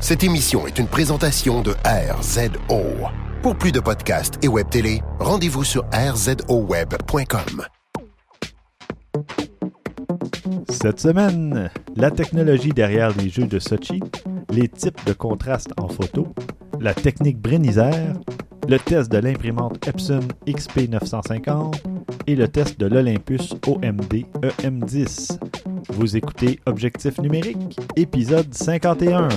Cette émission est une présentation de RZO. Pour plus de podcasts et web télé, rendez-vous sur rzoweb.com. Cette semaine, la technologie derrière les jeux de Sochi, les types de contraste en photo, la technique Brennizer, le test de l'imprimante Epson XP950 et le test de l'Olympus OMD EM10. Vous écoutez Objectif numérique, épisode 51.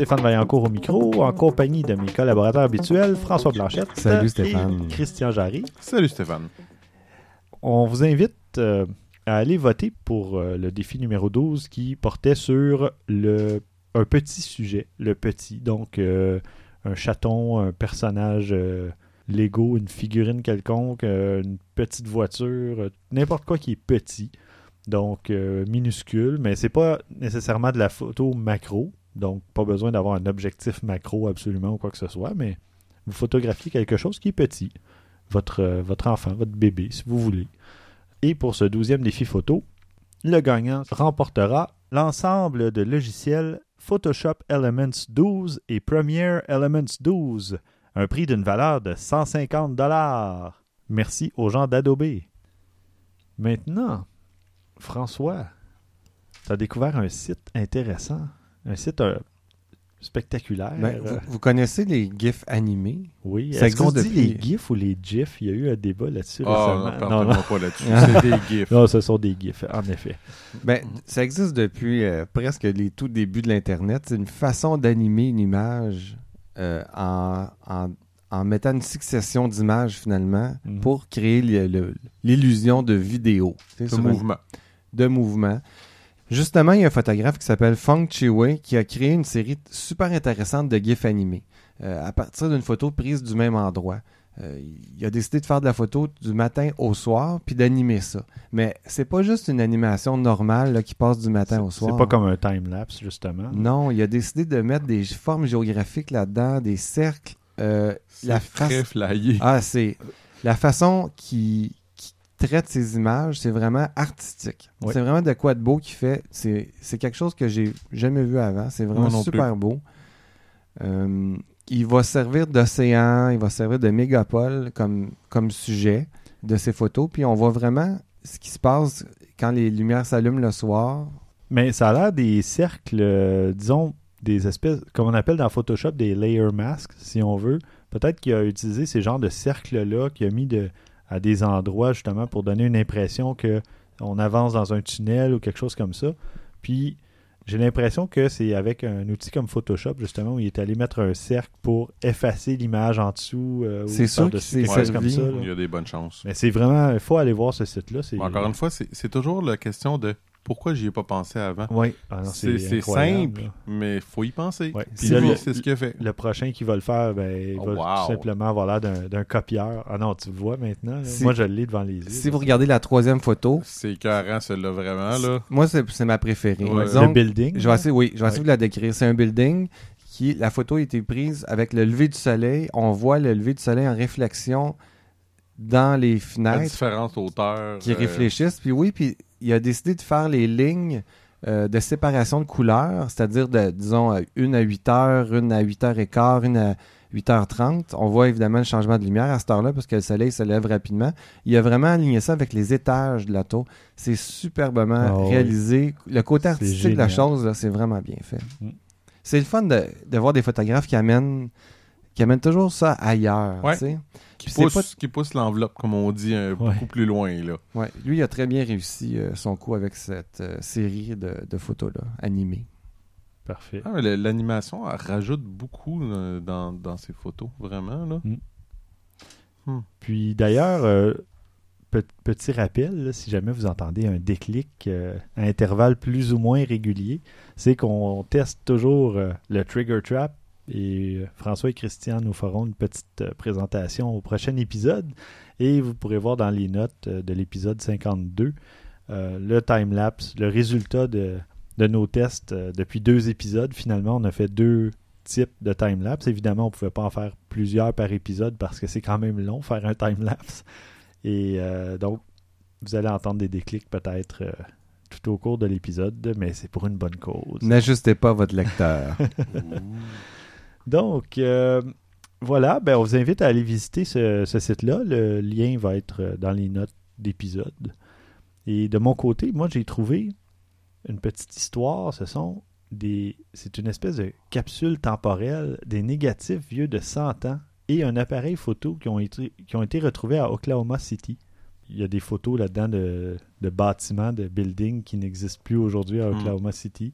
Stéphane Vaillancourt au micro, en compagnie de mes collaborateurs habituels, François Blanchette Salut, et Stéphane. Christian Jarry. Salut Stéphane. On vous invite euh, à aller voter pour euh, le défi numéro 12 qui portait sur le, un petit sujet, le petit, donc euh, un chaton, un personnage euh, Lego, une figurine quelconque, une petite voiture, n'importe quoi qui est petit, donc euh, minuscule, mais c'est pas nécessairement de la photo macro, donc pas besoin d'avoir un objectif macro absolument ou quoi que ce soit, mais vous photographiez quelque chose qui est petit, votre, euh, votre enfant, votre bébé, si vous voulez. Et pour ce douzième défi photo, le gagnant remportera l'ensemble de logiciels Photoshop Elements 12 et Premiere Elements 12, un prix d'une valeur de 150 dollars. Merci aux gens d'Adobe. Maintenant, François, tu as découvert un site intéressant, un site euh, spectaculaire. Ben, Euh, vous, vous connaissez les GIFs animés? oui, ça est-ce qu'on existe dit depuis- les GIFs ou les GIFs? Il y a eu un débat là-dessus Ah, récemment. non, Non, pas là-dessus. C'est des gifs. Non, ce sont des GIFs, en effet. Ben, ça existe depuis euh, presque les tout débuts de l'Internet. C'est une façon d'animer une image euh, en, en- en mettant une succession d'images finalement Mhm. pour créer l'illusion de vidéo. Un- mouvement. de mouvement. Justement, il y a un photographe qui s'appelle Feng Chiwei qui a créé une série super intéressante de GIFs animés euh, à partir d'une photo prise du même endroit. Euh, il a décidé de faire de la photo du matin au soir puis d'animer ça. Mais c'est pas juste une animation normale là, qui passe du matin au C'est soir. pas comme un time-lapse, justement. Non, il a décidé de mettre des formes géographiques là-dedans, des cercles. euh, la C'est très flyé. ah, c'est la façon qui traite ces images, c'est vraiment artistique. C'est vraiment de quoi de beau qu'il fait. C'est quelque chose que j'ai jamais vu avant. C'est vraiment non super beau. Euh, il va servir d'océan, il va servir de mégapole comme, comme sujet de ces photos. Puis on voit vraiment ce qui se passe quand les lumières s'allument le soir. Mais ça a l'air des cercles, euh, disons, des espèces, comme on appelle dans Photoshop, des layer masks, si on veut. Peut-être qu'il a utilisé ces genres de cercles-là, qu'il a mis de, à des endroits, justement, pour donner une impression que on avance dans un tunnel ou quelque chose comme ça. Puis, j'ai l'impression que c'est avec un outil comme Photoshop, justement, où il est allé mettre un cercle pour effacer l'image en dessous. euh, ou C'est sûr s'est chose comme ça. là. Il y a des bonnes chances. Mais c'est vraiment, il faut aller voir ce site-là. c'est- Encore une fois, c'est c'est toujours la question de pourquoi j'y ai pas pensé avant. Oui, Ah C'est simple, là. mais il faut y penser. Ouais. Puis là, le- c'est ce qu'il a fait. Le prochain qui va le faire, ben, il Oh, va wow. tout simplement avoir l'air d'un, copieur. Ah non, tu le vois maintenant. Si- Moi, je l'ai devant les yeux. Si vous regardez la troisième photo, C'est écœurant, celle-là, vraiment. Là. moi, c'est ma préférée. Ouais. le Donc, building. Je vais essayer, oui, je vais essayer de vous la décrire. C'est un building qui, la photo a été prise avec le lever du soleil. On voit le lever du soleil en réflexion dans les À fenêtres différentes hauteurs. qui euh, réfléchissent. Puis oui, puis il a décidé de faire les lignes euh, de séparation de couleurs, c'est-à-dire de, disons, euh, une à 8 heures, une à 8 heures et quart, une à 8h30. On voit évidemment le changement de lumière à cette heure-là parce que le soleil se lève rapidement. Il a vraiment aligné ça avec les étages de la tour. C'est superbement Ah réalisé. Le côté artistique de la chose, c'est vraiment bien fait. Mm. C'est le fun de, de voir des photographes qui amènent, qui amènent toujours ça ailleurs. Ouais. tu sais. Qui Puis pousse, pas- qui pousse l'enveloppe, comme on dit, Ouais. beaucoup plus loin. Là. Ouais, lui, il a très bien réussi euh, son coup avec cette euh, série de, de photos-là, animées. Parfait. Ah, L'animation elle rajoute beaucoup euh, dans, dans ces photos, vraiment. Là. Puis d'ailleurs, euh, pe- petit rappel, là, si jamais vous entendez un déclic euh, à intervalles plus ou moins réguliers, c'est qu'on teste toujours euh, le Trigger Trap. Et euh, François et Christian nous feront une petite euh, présentation au prochain épisode. Et vous pourrez voir dans les notes euh, de l'épisode 52 euh, le time-lapse, le résultat de, de nos tests euh, depuis deux épisodes. Finalement, on a fait deux types de time-lapse. Évidemment, on ne pouvait pas en faire plusieurs par épisode parce que c'est quand même long faire un time-lapse. Et euh, donc, vous allez entendre des déclics peut-être tout au cours de l'épisode, mais c'est pour une bonne cause. N'ajustez pas votre lecteur. Donc, euh, voilà, ben, on vous invite à aller visiter ce, ce site-là. Le lien va être euh, dans les notes d'épisode. Et de mon côté, moi, j'ai trouvé une petite histoire. Ce sont des. C'est une espèce de capsule temporelle des négatifs vieux de 100 ans et un appareil photo qui ont été, qui ont été retrouvés à Oklahoma City. Il y a des photos là-dedans de, de bâtiments, de buildings qui n'existent plus aujourd'hui à Hmm. Oklahoma City.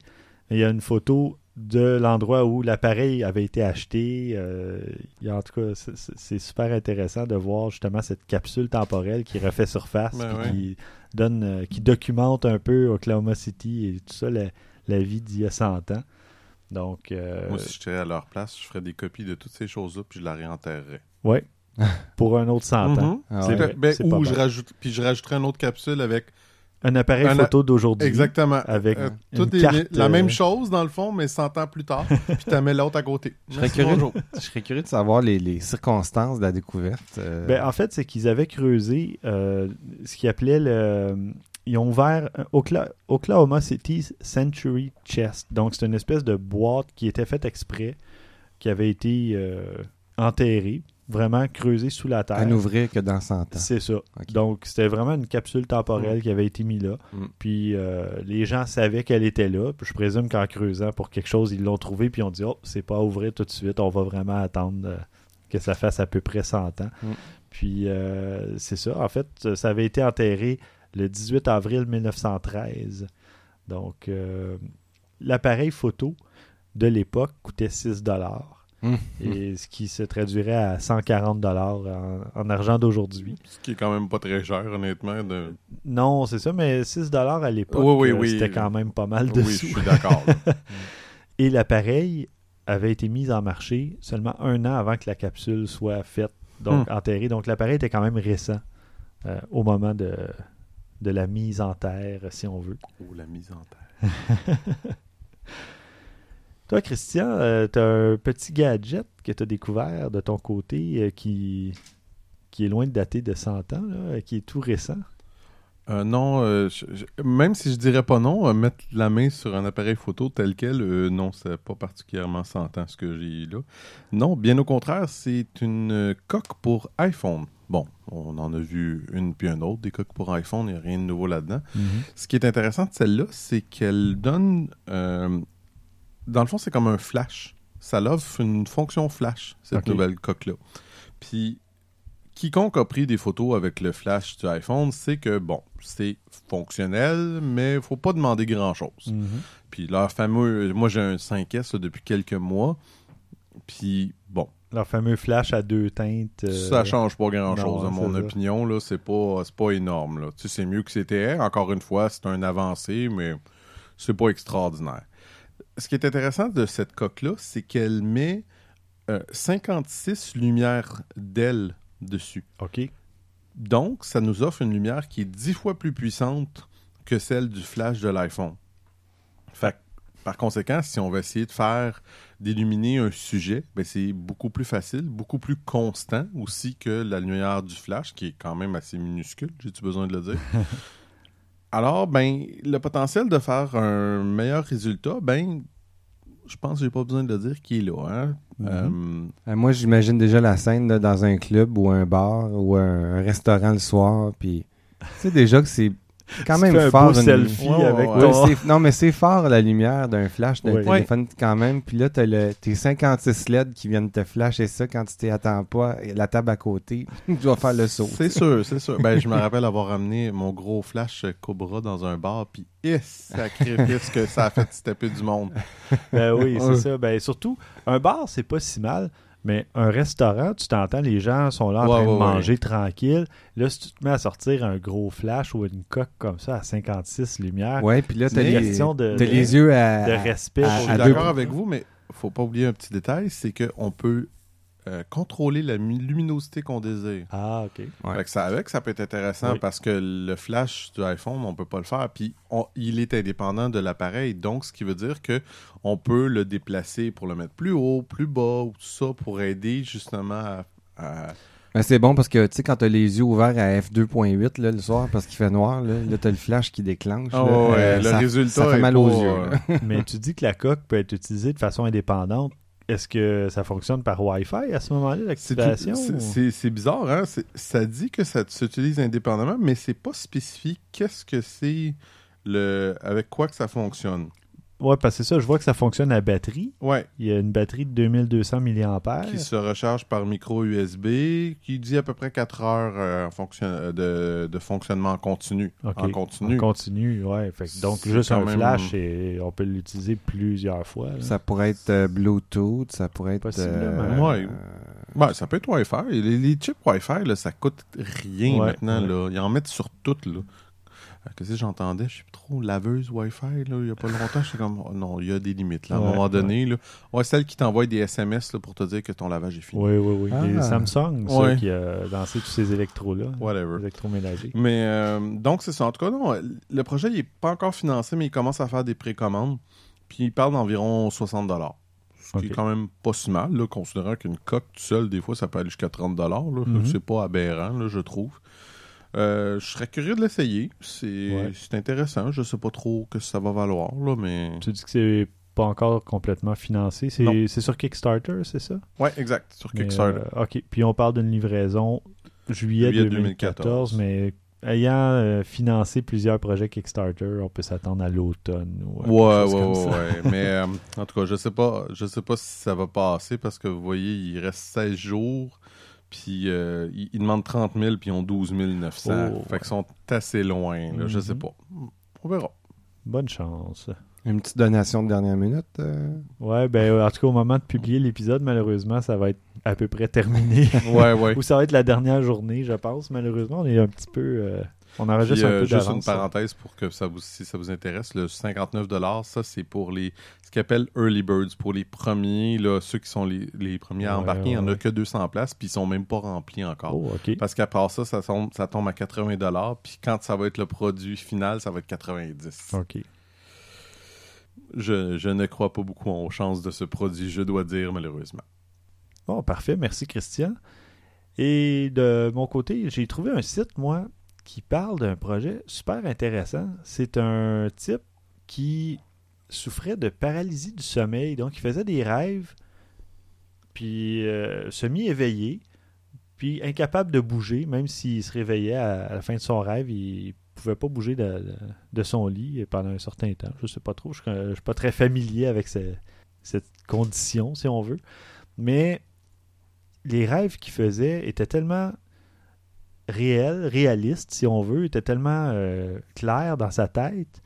Et il y a une photo de l'endroit où l'appareil avait été acheté. Euh, il y a- en tout cas, c'est- super intéressant de voir justement cette capsule temporelle qui refait surface, Ben ouais. qui donne, euh, qui documente un peu Oklahoma City et tout ça, la, la vie d'il y a 100 ans. Donc, euh, Moi, si j'étais à leur place, je ferais des copies de toutes ces choses-là, puis je la réenterrerais. ouais, pour un autre 100 ans. Mhm. Ah ouais. Ben, ou je rajoute, puis je rajouterais une autre capsule avec Un appareil Un photo d'aujourd'hui. exactement Avec euh, une carte, la euh, même chose dans le fond, mais 100 ans plus tard, puis tu mets l'autre à côté. Je serais, curieux, bonjour. je serais curieux de savoir les, les circonstances de la découverte. euh, Ben, en fait, c'est qu'ils avaient creusé euh, ce qu'ils appelaient le. Ils ont ouvert Oklahoma City Century Chest. Donc, c'est une espèce de boîte qui était faite exprès, qui avait été euh, enterrée, vraiment creusée sous la terre. à n'ouvrir que dans 100 ans. C'est ça. Donc, c'était vraiment une capsule temporelle qui avait été mise là. Mm. Puis, euh, les gens savaient qu'elle était là. Puis, je présume qu'en creusant pour quelque chose, ils l'ont trouvée. Puis, ont dit, oh, c'est pas à ouvrir tout de suite. On va vraiment attendre euh, que ça fasse à peu près 100 ans. Mm. Puis, euh, c'est ça. En fait, ça avait été enterré le 18 avril 1913. Donc, euh, l'appareil photo de l'époque coûtait 6 Hum. et ce qui se traduirait à 140 dollars en, en argent d'aujourd'hui. Ce qui est quand même pas très cher, honnêtement. De... Non, c'est ça, mais 6 dollars à l'époque, Oui, oui, euh, oui. c'était quand même pas mal de Oui, je suis d'accord. Et l'appareil avait été mis en marché seulement un an avant que la capsule soit faite, donc Hmm. enterrée. Donc l'appareil était quand même récent euh, au moment de, de la mise en terre, si on veut. Oh, la mise en terre. Toi, Christian, tu as un petit gadget que tu as découvert de ton côté euh, qui, qui est loin de dater de 100 ans, là, qui est tout récent? Euh, non, euh, je- je- même si je dirais pas non, euh, mettre la main sur un appareil photo tel quel, euh, non, c'est pas particulièrement 100 ans ce que j'ai là. Non, bien au contraire, c'est une euh, coque pour iPhone. Bon, on en a vu une puis un autre, des coques pour iPhone, il n'y a rien de nouveau là-dedans. Ce qui est intéressant de celle-là, c'est qu'elle donne. Dans le fond, c'est comme un flash. Ça offre une fonction flash, cette nouvelle coque-là. Puis, quiconque a pris des photos avec le flash du iPhone sait que, bon, c'est fonctionnel, mais il faut pas demander grand-chose. Mhm. Puis, leur fameux. Moi, j'ai un 5S là, depuis quelques mois. Puis, bon, Leur fameux flash à deux teintes. euh, ça change pas grand-chose, à mon opinion. Là, c'est pas, c'est pas énorme. Là. Tu sais, c'est mieux que c'était. Encore une fois, c'est un avancé, mais c'est pas extraordinaire. Ce qui est intéressant de cette coque-là, c'est qu'elle met euh, 56 lumières d'ailes dessus. OK. Donc, ça nous offre une lumière qui est 10 fois plus puissante que celle du flash de l'iPhone. Par conséquent, si on va essayer de faire d'illuminer un sujet, ben c'est beaucoup plus facile, beaucoup plus constant aussi que la lumière du flash, qui est quand même assez minuscule, j'ai-tu besoin de le dire? Alors, ben, le potentiel de faire un meilleur résultat, ben, je pense que j'ai pas besoin de le dire qui est là. Hein? Mhm. Euh, Euh, Moi, j'imagine déjà la scène là, dans un club ou un bar ou un, un restaurant le soir. Puis, tu sais déjà que c'est quand même un fort. beau une- selfie Ouais, avec ouais. ton... Non, mais c'est fort la lumière d'un flash d'un Ouais. téléphone quand même. Puis là, t'as le, tes 56 LED qui viennent te flasher ça quand tu t'y attends pas. Et la table à côté, tu dois faire le saut. C'est sûr, c'est sûr. Ben, je me rappelle avoir amené mon gros flash Cobra dans un bar, puis sacrifice que ça a fait se taper du monde. Ben oui, c'est Ouais. ça. Ben surtout, un bar, c'est pas si mal, mais un restaurant, tu t'entends, les gens sont là en Ouais, train de ouais, manger tranquille. Là, si tu te mets à sortir un gros flash ou une coque comme ça à 56 lumières, Ouais, puis là, t'as c'est une les, question de, t'as les yeux à. de respect. à- Je suis à les deux- d'accord avec vous, mais faut pas oublier un petit détail, c'est qu'on peut euh, contrôler la mi- luminosité qu'on désire. Ah, OK. Ouais. Fait que ça, avec, ça peut être intéressant Oui. parce que le flash du iPhone, on peut pas le faire. Puis on- il est indépendant de l'appareil. Donc, ce qui veut dire que on peut le déplacer pour le mettre plus haut, plus bas, ou tout ça pour aider justement à. à- Mais c'est bon parce que, tu sais, quand t'as les yeux ouverts à F2.8 là, le soir parce qu'il fait noir, là, là t'as le flash qui déclenche. Ah là, ouais, euh, le ça, résultat ça fait est mal aux yeux. euh, là. Mais tu dis que la coque peut être utilisée de façon indépendante. Est-ce que ça fonctionne par Wi-Fi à ce moment-là, l'activation? c'est- bizarre, hein? Ça dit que ça s'utilise indépendamment, mais c'est pas spécifique. Qu'est-ce que c'est le avec quoi que ça fonctionne? Ouais, parce que c'est ça, je vois que ça fonctionne à batterie. Ouais, Il y a une batterie de 2200 mAh. qui se recharge par micro USB, qui dit à peu près 4 heures euh, en fonction- euh, de, de fonctionnement en continu. Ok. En continu. En continu, ouais. Fait que donc, juste un même- flash, et on peut l'utiliser plusieurs fois. là. Ça pourrait être euh, Bluetooth, ça pourrait être. Possiblement. Ouais. Ouais, ça peut être Wi-Fi. Les, les chips Wi-Fi, là, ça coûte rien Ouais, maintenant. ouais. Là. Ils en mettent sur toutes. Là. Que j'entendais? Je plus trop. Laveuse Wi-Fi, là, il n'y a pas longtemps. J'étais comme, oh non, il y a des limites. Là, à un Ouais, moment donné, là. Ouais, celle qui t'envoie des SMS là, pour te dire que ton lavage est fini. Oui, oui, oui. Ah. Les Samsung, Ouais. qui a lancé tous ces électros-là. Whatever. Électroménagers. Mais euh, donc, c'est ça. En tout cas, non, le projet, il n'est pas encore financé, mais il commence à faire des précommandes. Puis il parle d'environ 60 Ce qui est quand même pas si mal, là, considérant qu'une coque seule, des fois, ça peut aller jusqu'à 30 là. Mhm. C'est pas aberrant, là, je trouve. Euh, je serais curieux de l'essayer. C'est Ouais. intéressant. Je sais pas trop que ça va valoir, là, mais. Tu dis que c'est pas encore complètement financé. C'est sur Kickstarter, c'est ça? Ouais, exact. Sur Mais, Kickstarter. euh, OK. Puis on parle d'une livraison juillet, Juillet 2014, 2014. mais ayant euh, financé plusieurs projets Kickstarter, on peut s'attendre à l'automne ou Ouais, ouais, comme ouais, ça. ouais. Mais euh, en tout cas, je sais pas, je sais pas si ça va passer parce que vous voyez, il reste 16 jours. Puis euh, ils, ils demandent 30 000 puis ils ont 12 900. Oh, fait qu'ils sont assez loin. Là, Je sais Mhm. pas. On verra. Bonne chance. Une petite donation de dernière minute. euh? Ouais, ben en tout cas, au moment de publier l'épisode, malheureusement, ça va être à peu près terminé. Ouais, ouais. Ou ça va être la dernière journée, je pense. Malheureusement, on est un petit peu. euh, on enregistre Puis, un euh, peu juste d'avance. une parenthèse pour que ça vous, si ça vous intéresse, le 59 ça c'est pour les ce qu'ils appellent early birds, pour les premiers, là, ceux qui sont les, les premiers à embarquer. Il n'y en a que 200 places, puis ils sont même pas remplis encore. Oh. Parce qu'après ça, ça tombe, ça tombe à 80 puis quand ça va être le produit final, ça va être 90 Ok. je, je ne crois pas beaucoup aux chances de ce produit, je dois dire, malheureusement. Bon, parfait. Merci, Christian. Et de mon côté, j'ai trouvé un site, moi, qui parle d'un projet super intéressant. C'est un type qui souffrait de paralysie du sommeil. Donc, il faisait des rêves, puis euh, semi-éveillé, puis incapable de bouger, même s'il se réveillait à, la fin de son rêve, il pouvait pas bouger de, son lit pendant un certain temps. Je sais pas trop, je, ne suis pas très familier avec ce- cette condition, si on veut. Mais les rêves qu'il faisait étaient tellement réels, réalistes, si on veut, étaient tellement euh, clairs dans sa tête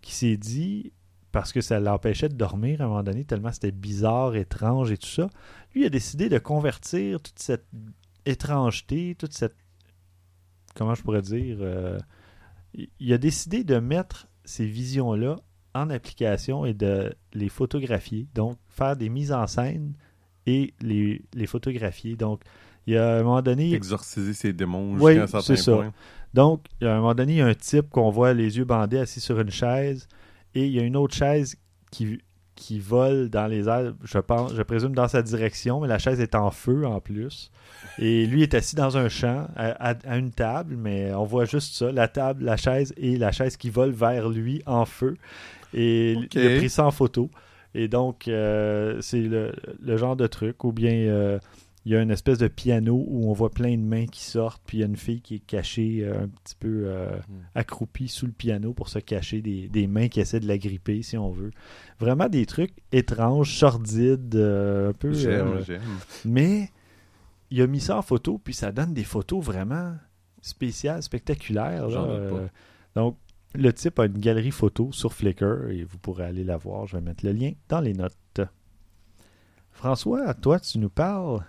qu'il s'est dit, parce que ça l'empêchait de dormir à un moment donné, tellement c'était bizarre, étrange et tout ça, lui a décidé de convertir toute cette étrangeté, toute cette... Comment je pourrais dire euh, il- Il a décidé de mettre ces visions-là en application et de les photographier, donc faire des mises en scène et les, les photographier. Donc, il y a à un moment donné, Exorciser ces démons Oui, jusqu'à un certain c'est ça. point. donc, il y a un moment donné, il y a un type qu'on voit les yeux bandés assis sur une chaise et il y a une autre chaise qui, qui vole dans les airs, je pense, je présume dans sa direction, mais la chaise est en feu en plus. Et lui est assis dans un champ à, à- à une table, mais on voit juste ça, la table, la chaise et la chaise qui vole vers lui en feu. Et il a pris ça en photo. Et donc, euh, c'est le, le genre de truc, ou bien euh, il y a une espèce de piano où on voit plein de mains qui sortent, puis il y a une fille qui est cachée euh, un petit peu euh, accroupie sous le piano pour se cacher des, des mains qui essaient de la gripper, si on veut. Vraiment des trucs étranges, sordides, euh, un peu... J'aime, j'aime. mais il a mis ça en photo, puis ça donne des photos vraiment spéciales, spectaculaires. là. Donc, le type a une galerie photo sur Flickr et vous pourrez aller la voir. Je vais mettre le lien dans les notes. François, toi, tu nous parles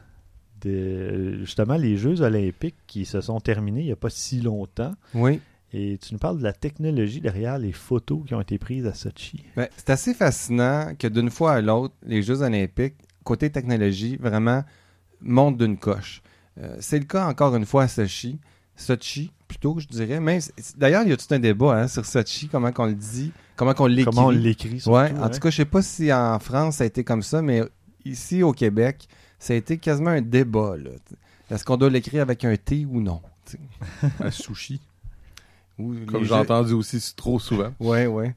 de justement les Jeux olympiques qui se sont terminés il n'y a pas si longtemps. Oui. Et tu nous parles de la technologie derrière les photos qui ont été prises à Sochi. Ben, c'est assez fascinant que d'une fois à l'autre, les Jeux olympiques, côté technologie, vraiment monte d'une coche. Euh, c'est le cas encore une fois à Sochi. Sochi, plutôt, je dirais. D'ailleurs, il y a tout un débat hein, sur Sochi, comment qu'on le dit, comment qu'on l'écrit? Comment on l'écrit Ouais, en hein? tout cas, je sais pas si en France ça a été comme ça, mais ici au Québec, ça a été quasiment un débat. là. Est-ce qu'on doit l'écrire avec un T ou non? À sushi. Ou Comme j'ai entendu aussi trop souvent. Ouais, ouais.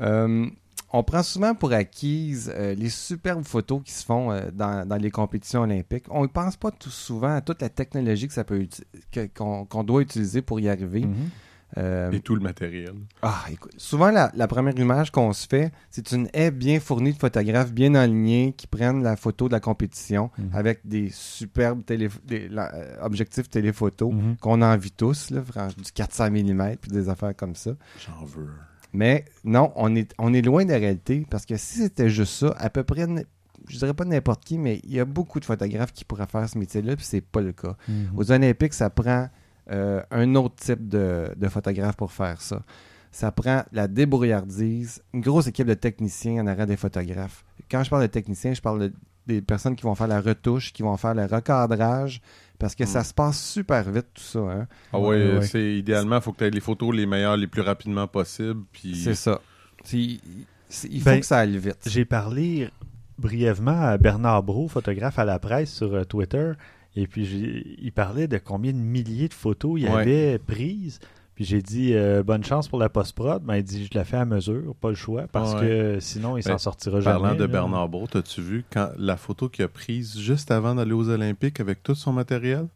Euh, on prend souvent pour acquise euh, les superbes photos qui se font euh, dans, dans les compétitions olympiques. On ne pense pas tout souvent à toute la technologie que ça peut uti- que- qu'on doit utiliser pour y arriver. Mhm. Euh, Et tout le matériel. ah, écoute, souvent, la, la première image qu'on se fait, c'est une haie bien fournie de photographes bien alignés qui prennent la photo de la compétition Mhm. avec des superbes télé- des- la- euh, objectifs téléphoto Mhm. qu'on envie tous, là, franch- du 400 mm puis des affaires comme ça. J'en veux. Mais non, on est, on est loin de la réalité parce que si c'était juste ça, à peu près, je dirais pas n'importe qui, mais il y a beaucoup de photographes qui pourraient faire ce métier-là, puis c'est pas le cas. Mhm. Aux Olympiques, ça prend euh, un autre type de, de photographe pour faire ça. Ça prend la débrouillardise, une grosse équipe de techniciens en arrière des photographes. Quand je parle de techniciens, je parle de- des personnes qui vont faire la retouche, qui vont faire le recadrage, parce que Mm. ça se passe super vite tout ça. hein. Ah ouais, ouais. c'est idéalement, il faut que tu aies les photos les meilleures, les plus rapidement possible. Puis C'est ça. Il faut Ben, que ça aille vite. J'ai parlé brièvement à Bernard Brault, photographe à la presse sur euh, Twitter, et puis il parlait de combien de milliers de photos il Ouais. avait prises. Puis j'ai dit euh, bonne chance pour la post-prod. Ben, il dit je la fais à mesure, pas le choix, parce Ouais. que sinon il Ben, s'en sortira jamais. Parlant de là. Bernard Brault, as-tu vu quand la photo qu'il a prise juste avant d'aller aux Olympiques avec tout son matériel?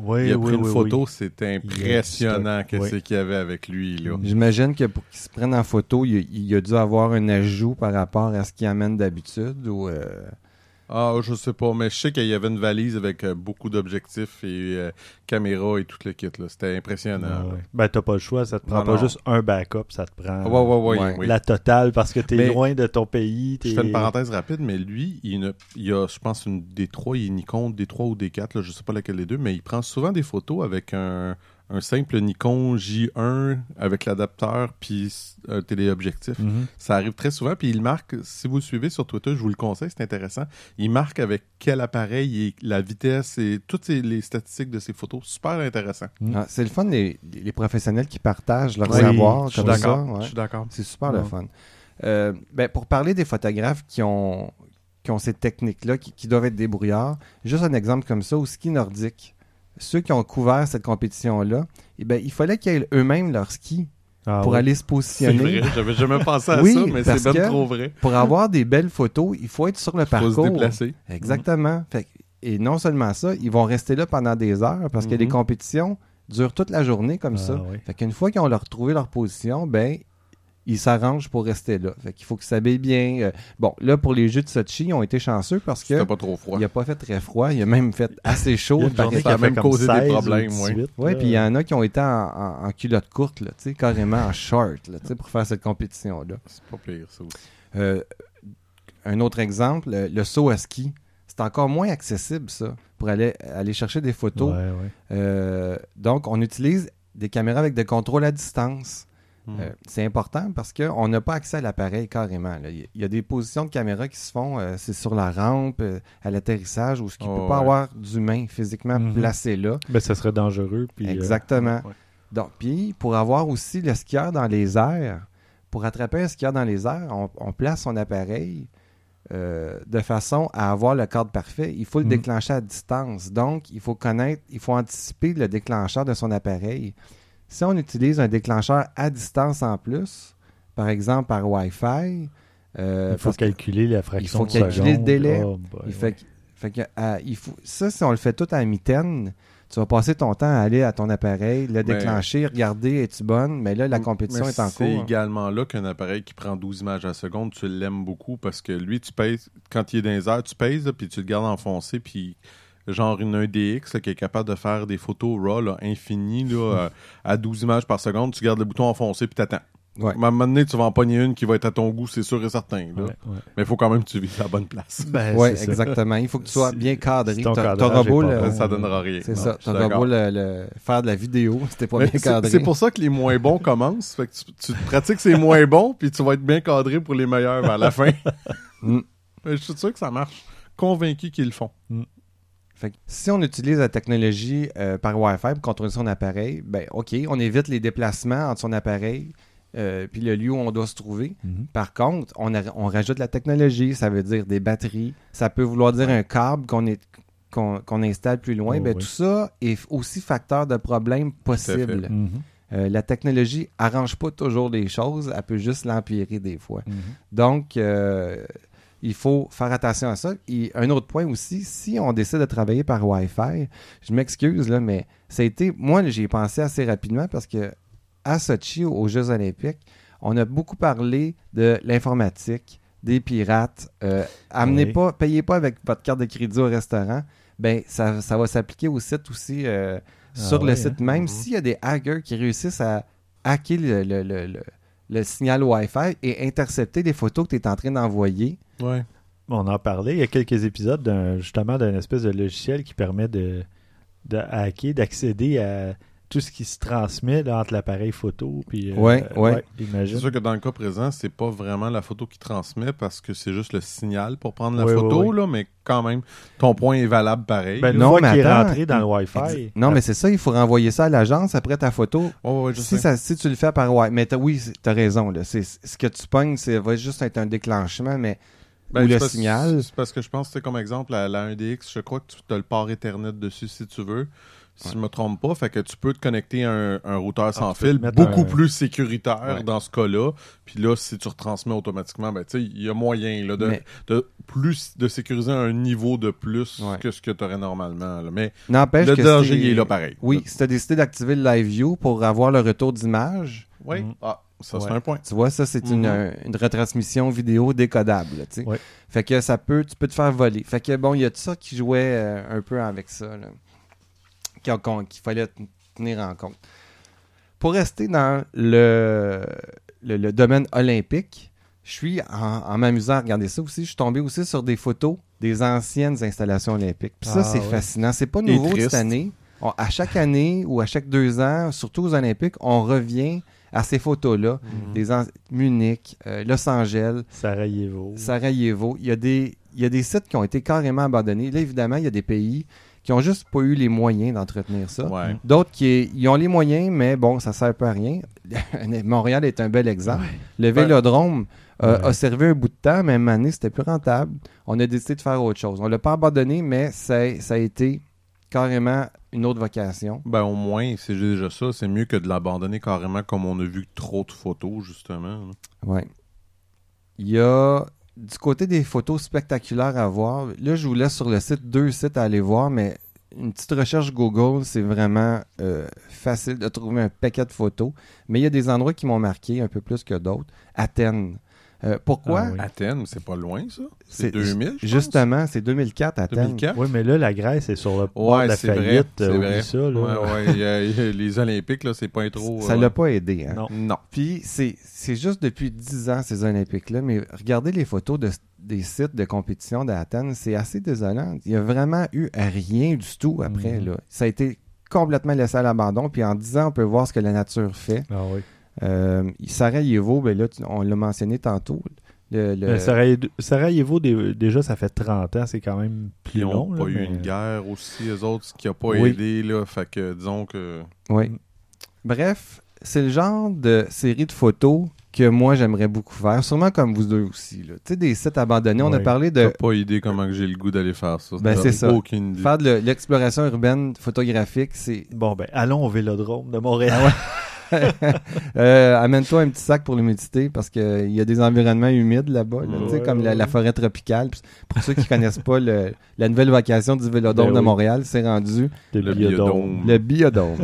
Oui, il a oui, pris une oui, photo, oui. c'était impressionnant qu'est-ce oui. qu'il y avait avec lui. Là. J'imagine que pour qu'il se prenne en photo, il, il a dû avoir un ajout par rapport à ce qu'il amène d'habitude ou euh, Ah, je sais pas, mais je sais qu'il y avait une valise avec euh, beaucoup d'objectifs et euh, caméras et tout le kit. là. C'était impressionnant. Ah ouais. Ben t'as pas le choix, ça te prend Non, pas non. juste un backup, ça te prend ouais, ouais, ouais, Ouais. oui. la totale parce que t'es Mais- loin de ton pays. Je fais une parenthèse rapide, mais lui, il, ne- il a, je pense, une des trois, il est Nikon, des trois ou des quatre, là, je sais pas laquelle des deux, mais il prend souvent des photos avec un, un simple Nikon J1 avec l'adapteur puis un téléobjectif. Mhm. Ça arrive très souvent, puis il marque, si vous le suivez sur Twitter, je vous le conseille, c'est intéressant, il marque avec quel appareil et la vitesse et toutes les statistiques de ses photos. Super intéressant. Mm. ah, c'est le fun les, les professionnels qui partagent leur Oui, savoir je suis comme ça. d'accord. ouais. Je suis d'accord. C'est super le fun. Euh, ben, pour parler des photographes qui ont, qui ont ces techniques-là, qui, qui doivent être débrouillards, juste un exemple comme ça, au ski nordique, ceux qui ont couvert cette compétition-là, eh ben, il fallait qu'ils aient eux-mêmes leur ski Ah pour aller se C'est positionner. vrai, j'avais jamais pensé à Oui, ça, mais c'est bien trop vrai. Pour avoir des belles photos, il faut être sur le Il faut parcours. se déplacer. Exactement. Fait que- et non seulement ça, ils vont rester là pendant des heures parce que Mhm. les compétitions durent toute la journée comme Ah ça. ouais. Fait qu'une fois qu'ils ont leur retrouvé leur position, ben ils s'arrangent pour rester là. Fait qu'il faut qu'ils s'habillent bien. Euh, bon, là pour les Jeux de Sochi, ils ont été chanceux parce que pas trop froid. il a pas fait très froid, il a même fait assez chaud. Il y a une qui même causé des 16 ou problèmes, 18, Ouais, puis il y en a qui ont été en, en- en culotte courte, là, tu sais, carrément en short, là, tu sais, pour faire cette compétition-là. C'est pas pire, ça aussi. Euh, un autre exemple, le, le saut à ski. C'est encore moins accessible, ça, pour aller, aller chercher des photos. Ouais, ouais. Euh, donc, on utilise des caméras avec des contrôles à distance. Hmm. Euh, c'est important parce qu'on n'a pas accès à l'appareil carrément. là. Il y a- des positions de caméra qui se font, euh, c'est sur la rampe, euh, à l'atterrissage, où il ne Oh, peut pas ouais. avoir d'humain physiquement Mhm. placé là. Ben, ça serait dangereux. Puis, Exactement. ouais. Donc, puis, pour avoir aussi le skieur dans les airs, pour attraper un skieur dans les airs, on, on place son appareil euh, de façon à avoir le cadre parfait. Il faut le Mhm. déclencher à distance. Donc, il faut connaître, il faut anticiper le déclencheur de son appareil. Si on utilise un déclencheur à distance en plus, par exemple par Wi-Fi, euh, il faut calculer la fraction faut de calculer le seconde. délai. Oh, il fait, que- fait que, euh, il faut, ça, si on le fait tout à mitaine, tu vas passer ton temps à aller à ton appareil, le déclencher, regarder, es-tu bonne? Mais là, la compétition Mais est en C'est cours. également là qu'un appareil qui prend 12 images à la seconde, tu l'aimes beaucoup parce que lui, tu pèses, quand il est dans les airs, tu pèses, puis tu le gardes enfoncé, puis genre une 1DX là, qui est capable de faire des photos RAW là, infinies là, euh, à 12 images par seconde, tu gardes le bouton enfoncé puis t'attends. Ouais. À un moment donné, tu vas en pogner une qui va être à ton goût, c'est sûr et certain. là. Ouais, ouais. Mais il faut quand même que tu vises la bonne place. Ben, Oui, exactement. Il faut que tu sois bien cadré. si ton cadrage beau, le- ça donnera rien. C'est ça. d'accord. beau le, le- faire de la vidéo si t'es pas Mais bien c'est- cadré. C'est pour ça que les moins bons commencent. Fait que tu, tu te pratiques ces moins bons, puis tu vas être bien cadré pour les meilleurs vers la fin. Mm. Mais je suis sûr que ça marche. Convaincu qu'ils le font. Fait que si on utilise la technologie euh, par Wi-Fi pour contrôler son appareil, ben OK, on évite les déplacements entre son appareil euh, puis le lieu où on doit se trouver. Mhm. Par contre, on, a- on rajoute la technologie, ça veut dire des batteries, ça peut vouloir dire un câble qu'on est- qu'on qu'on installe plus loin. Oh, ben, oui. Tout ça est aussi facteur de problèmes possibles. Mhm. Euh, la technologie arrange pas toujours les choses, elle peut juste l'empirer des fois. Mhm. Donc, euh, il faut faire attention à ça. Et un autre point aussi, si on décide de travailler par Wi-Fi, je m'excuse, là, mais ça a été. Moi, j'y ai pensé assez rapidement parce que à Sochi, aux Jeux Olympiques, on a beaucoup parlé de l'informatique, des pirates. Euh, amenez Oui. pas, payez pas avec votre carte de crédit au restaurant. Ben, ça, ça va s'appliquer au site aussi, euh, Ah sur le site hein? même. Mhm. S'il y a des hackers qui réussissent à hacker le, le- le- le- le signal Wi-Fi et intercepter les photos que tu es en train d'envoyer, Ouais. On en parlait il y a quelques épisodes d'un- justement d'un espèce de logiciel qui permet de, de hacker, d'accéder à tout ce qui se transmet là, entre l'appareil photo puis euh, Ouais, ouais. C'est sûr que dans le cas présent, c'est pas vraiment la photo qui transmet parce que c'est juste le signal pour prendre la photo, là, mais quand même, ton point est valable pareil. Ben, Non, mais est rentré dans le Wi-Fi. Non, mais c'est ça, il faut renvoyer ça à l'agence après ta photo. Je Si, sais. ça, si tu le fais par Wi-Fi. Mais t'as- oui, t'as raison. Là. C'est, ce que tu pognes, c'est va juste être un déclenchement, mais. Ben, ou le parce- signal. C'est parce que je pense, c'est comme exemple, la, la 1DX, je crois que tu as le port Ethernet dessus si tu veux. Si je me trompe pas, fait que tu peux te connecter à un, un routeur sans tu peux fil beaucoup un- plus sécuritaire Ouais. dans ce cas-là. Puis là, si tu retransmets automatiquement, ben tu sais, il y a moyen là, de, Mais- de plus de sécuriser un niveau de plus Ouais. que ce que tu aurais normalement. là. Mais N'empêche le que danger, il est là pareil. Oui, si tu as décidé d'activer le Live View pour avoir le retour d'image, Oui. Mhm. Ah, ça c'est Ouais. un point. tu vois, ça, c'est une, Mhm. une retransmission vidéo décodable. là. Ouais. Fait que ça peut, tu peux te faire voler. Fait que bon, il y a de ça qui jouait euh, un peu avec ça, là? Qu'il fallait tenir en compte. Pour rester dans le, le, le domaine olympique, je suis en, en m'amusant à regarder ça aussi. Je suis tombé aussi sur des photos des anciennes installations olympiques. Puis ça, Ah, c'est ouais. fascinant. C'est pas nouveau cette année. On- à chaque année ou à chaque deux ans, surtout aux Olympiques, on revient à ces photos-là. Mhm. Munich, euh, Los Angeles, Sarajevo. Sarajevo. Il y, a des, il y a des sites qui ont été carrément abandonnés. Là, évidemment, il y a des pays qui ont juste pas eu les moyens d'entretenir ça. Ouais. D'autres qui ils ont les moyens, mais bon, ça sert pas à rien. Montréal est un bel exemple. Le Vélodrome euh, Ouais. a servi un bout de temps, mais donné, c'était plus rentable. On a décidé de faire autre chose. On l'a pas abandonné, mais ça, ça a été carrément une autre vocation. Ben au moins, c'est déjà ça. C'est mieux que de l'abandonner carrément comme on a vu trop de photos, justement. Ouais. Il y a du côté des photos spectaculaires à voir. Là, je vous laisse sur le site deux sites à aller voir, mais une petite recherche Google, c'est vraiment euh, facile de trouver un paquet de photos. Mais il y a des endroits qui m'ont marqué un peu plus que d'autres. Athènes. Euh, pourquoi? Ah oui. Athènes, c'est pas loin, ça? C'est- C'est 2000, je? Justement, c'est 2004 Athènes. 2004? Oui, mais là, la Grèce est sur le port Ouais, de la c'est vrai. faillite. C'est euh, vrai. ça, là. Ouais, ouais. y a- y a les Olympiques, là, c'est pas trop. Ça euh, l'a pas aidé. Hein? Non. Non. Puis c'est c'est juste depuis 10 ans, ces Olympiques-là, mais regardez les photos de, des sites de compétition d'Athènes, c'est assez désolant. Il n'y a vraiment eu rien du tout après. Mhm. là. Ça a été complètement laissé à l'abandon, puis en 10 ans, on peut voir ce que la nature fait. Ah oui. Euh, Sarajevo, ben là, tu- on l'a mentionné tantôt. Le, le- Mais Sarajevo, Sarajevo, dé- déjà, ça fait 30 ans, c'est quand même plus ils long. n'ont là, pas eu mais- une guerre aussi, eux autres, ce qui a pas Oui. aidé, là. Fait que, disons que. Oui. Bref, c'est le genre de série de photos que moi, j'aimerais beaucoup faire, sûrement comme vous deux aussi. là. Tu sais, des sites abandonnés, on a parlé T'as de pas idée comment que j'ai le goût d'aller faire ça. Ben, T'as c'est ça. Aucune idée. faire de l'exploration urbaine photographique, c'est Bon, ben, allons au Vélodrome de Montréal. Ah Euh, amène-toi un petit sac pour l'humidité parce qu'il y a des environnements humides là-bas, là, tu sais, Ouais, comme la, ouais. la forêt tropicale. Puis Pour ceux qui connaissent pas le- la nouvelle vocation du Vélodrome Ben de oui. Montréal, c'est rendu Le biodôme. biodôme. le biodôme.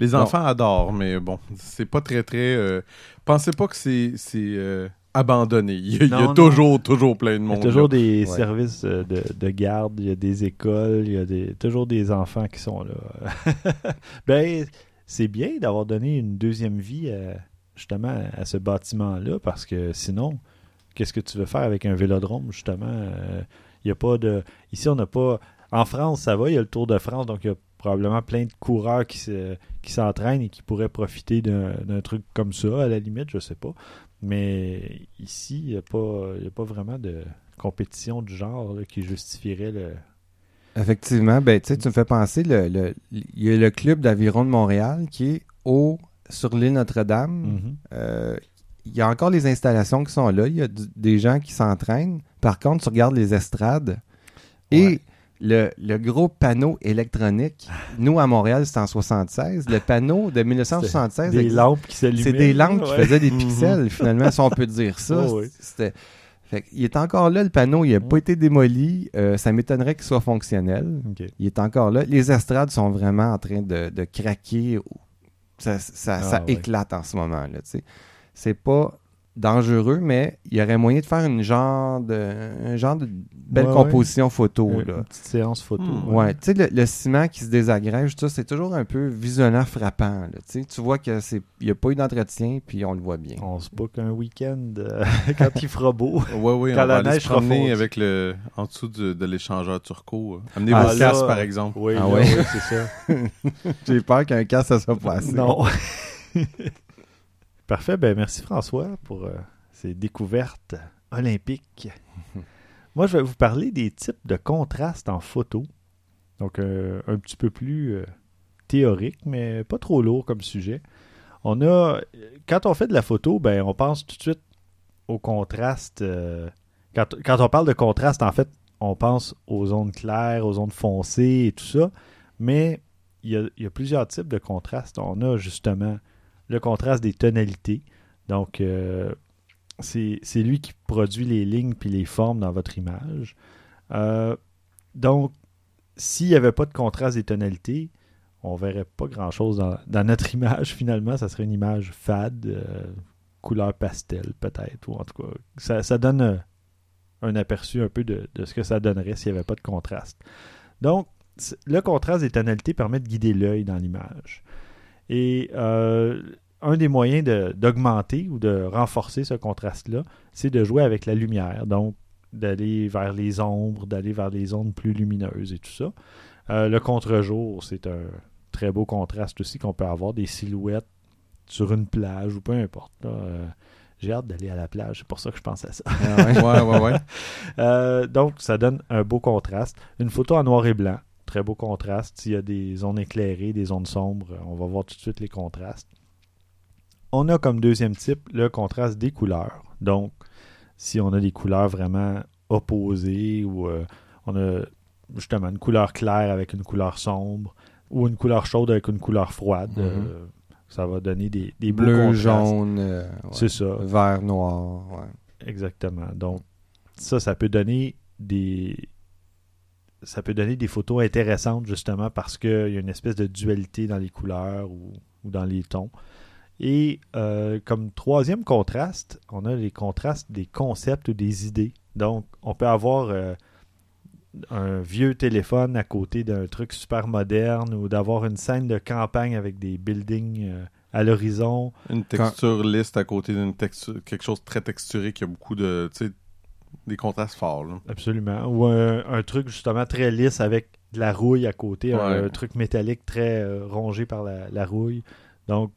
Les Bon. enfants adorent, mais bon, c'est pas très, très. euh, Pensez pas que c'est c'est, euh, abandonné. Il y a, il y a Non, non. toujours, toujours plein de Il y monde. a toujours là. des Ouais. services de, de garde, il y a des écoles, il y a des, toujours des enfants qui sont là. ben, c'est bien d'avoir donné une deuxième vie à, justement à ce bâtiment-là parce que sinon, qu'est-ce que tu veux faire avec un vélodrome, justement? Euh, Il y a pas de. Ici, on n'a pas. En France, ça va, il y a le Tour de France, donc il y a probablement plein de coureurs qui se- qui s'entraînent et qui pourraient profiter d'un truc comme ça, à la limite, je sais pas. Mais ici, il n'y a, a pas vraiment de compétition du genre qui justifierait le, Effectivement, ben, tu sais, tu me fais penser, le, le- il y a le club d'aviron de Montréal qui est haut sur l'île Notre-Dame. Mhm. Euh, il y a encore les installations qui sont là. Il y a du- des gens qui s'entraînent. Par contre, tu regardes les estrades et Ouais. le, le gros panneau électronique. Nous, à Montréal, c'était en 76. Le panneau de 1976, Des existe- lampes qui s'allumaient. c'est des lampes qui faisaient des pixels, finalement, si on peut dire ça. Oh, oui. C'était... Fait il est encore là, le panneau. Il n'a pas été démoli. Euh, ça m'étonnerait qu'il soit fonctionnel. Il est encore là. Les estrades sont vraiment en train de, de craquer. Ça, ça, Ah, ça ouais. éclate en ce moment. Là. C'est pas dangereux, mais il y aurait moyen de faire une genre de, un genre de belle Ouais, ouais. composition photo. Une là. petite séance photo. Hmm. Ouais, tu sais, le, le ciment qui se désagrège, tout ça, c'est toujours un peu visuellement frappant. là, tu vois qu'il n'y a pas eu d'entretien, puis on le voit bien. On se book un week-end euh, quand il fera beau. Oui, Quand on la va aller neige se promener avec le en dessous de l'échangeur turco. euh. Amenez Ah, vos casques, par exemple. Oui, Ah oui, c'est ça. J'ai peur qu'un cas, ça soit passé. Non. Parfait. Ben, merci François pour euh, ces découvertes olympiques. Moi, je vais vous parler des types de contraste en photo. Donc, euh, un petit peu plus euh, théorique, mais pas trop lourd comme sujet. On a, quand on fait de la photo, ben, on pense tout de suite au contraste. quand, quand on parle de contraste, en fait, on pense aux zones claires, aux zones foncées et tout ça. Mais il y a, il y a plusieurs types de contrastes. On a justement le contraste des tonalités. Donc, euh, c'est lui qui produit les lignes puis les formes dans votre image. Euh, donc, s'il n'y avait pas de contraste des tonalités, on verrait pas grand-chose dans, notre image. Finalement, ça serait une image fade, euh, couleur pastel peut-être. Ou en tout cas, ça, donne un aperçu un peu de, de ce que ça donnerait s'il n'y avait pas de contraste. Donc, le contraste des tonalités permet de guider l'œil dans l'image. Et euh, un des moyens de- d'augmenter ou de renforcer ce contraste-là, c'est de jouer avec la lumière. Donc, d'aller vers les ombres, d'aller vers les zones plus lumineuses et tout ça. Euh, le contre-jour, c'est un très beau contraste aussi qu'on peut avoir, des silhouettes sur une plage ou peu importe. là. Euh, J'ai hâte d'aller à la plage, c'est pour ça que je pense à ça. Ah ouais. Ouais, ouais, ouais. Euh, donc, ça donne un beau contraste. Une photo en noir et blanc, très beau contraste. S'il y a des zones éclairées, des zones sombres, on va voir tout de suite les contrastes. On a comme deuxième type le contraste des couleurs. Donc, si on a des couleurs vraiment opposées ou euh, on a justement une couleur claire avec une couleur sombre ou une couleur chaude avec une couleur froide, Mhm. euh, ça va donner des, des beaux Bleu, contrastes. jaune, euh, ouais. C'est ça. vert, noir. ouais. Exactement. Donc, ça, ça peut donner des. Ça peut donner des photos intéressantes justement parce qu'il y a une espèce de dualité dans les couleurs ou, ou dans les tons. Et euh, comme troisième contraste, on a les contrastes des concepts ou des idées. Donc, on peut avoir euh, un vieux téléphone à côté d'un truc super moderne ou d'avoir une scène de campagne avec des buildings euh, à l'horizon. Une texture lisse à côté d'une texture, quelque chose de très texturé qui a beaucoup de, tu sais, des contrastes forts. là. Absolument. Ou un, un truc justement très lisse avec de la rouille à côté, un, Ouais. un truc métallique très euh, rongé par la, la rouille. Donc,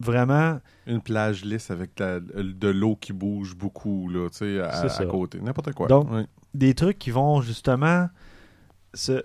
vraiment, Une plage lisse avec la- de l'eau qui bouge beaucoup, là, à, à côté. N'importe quoi. Donc, Ouais. des trucs qui vont justement se,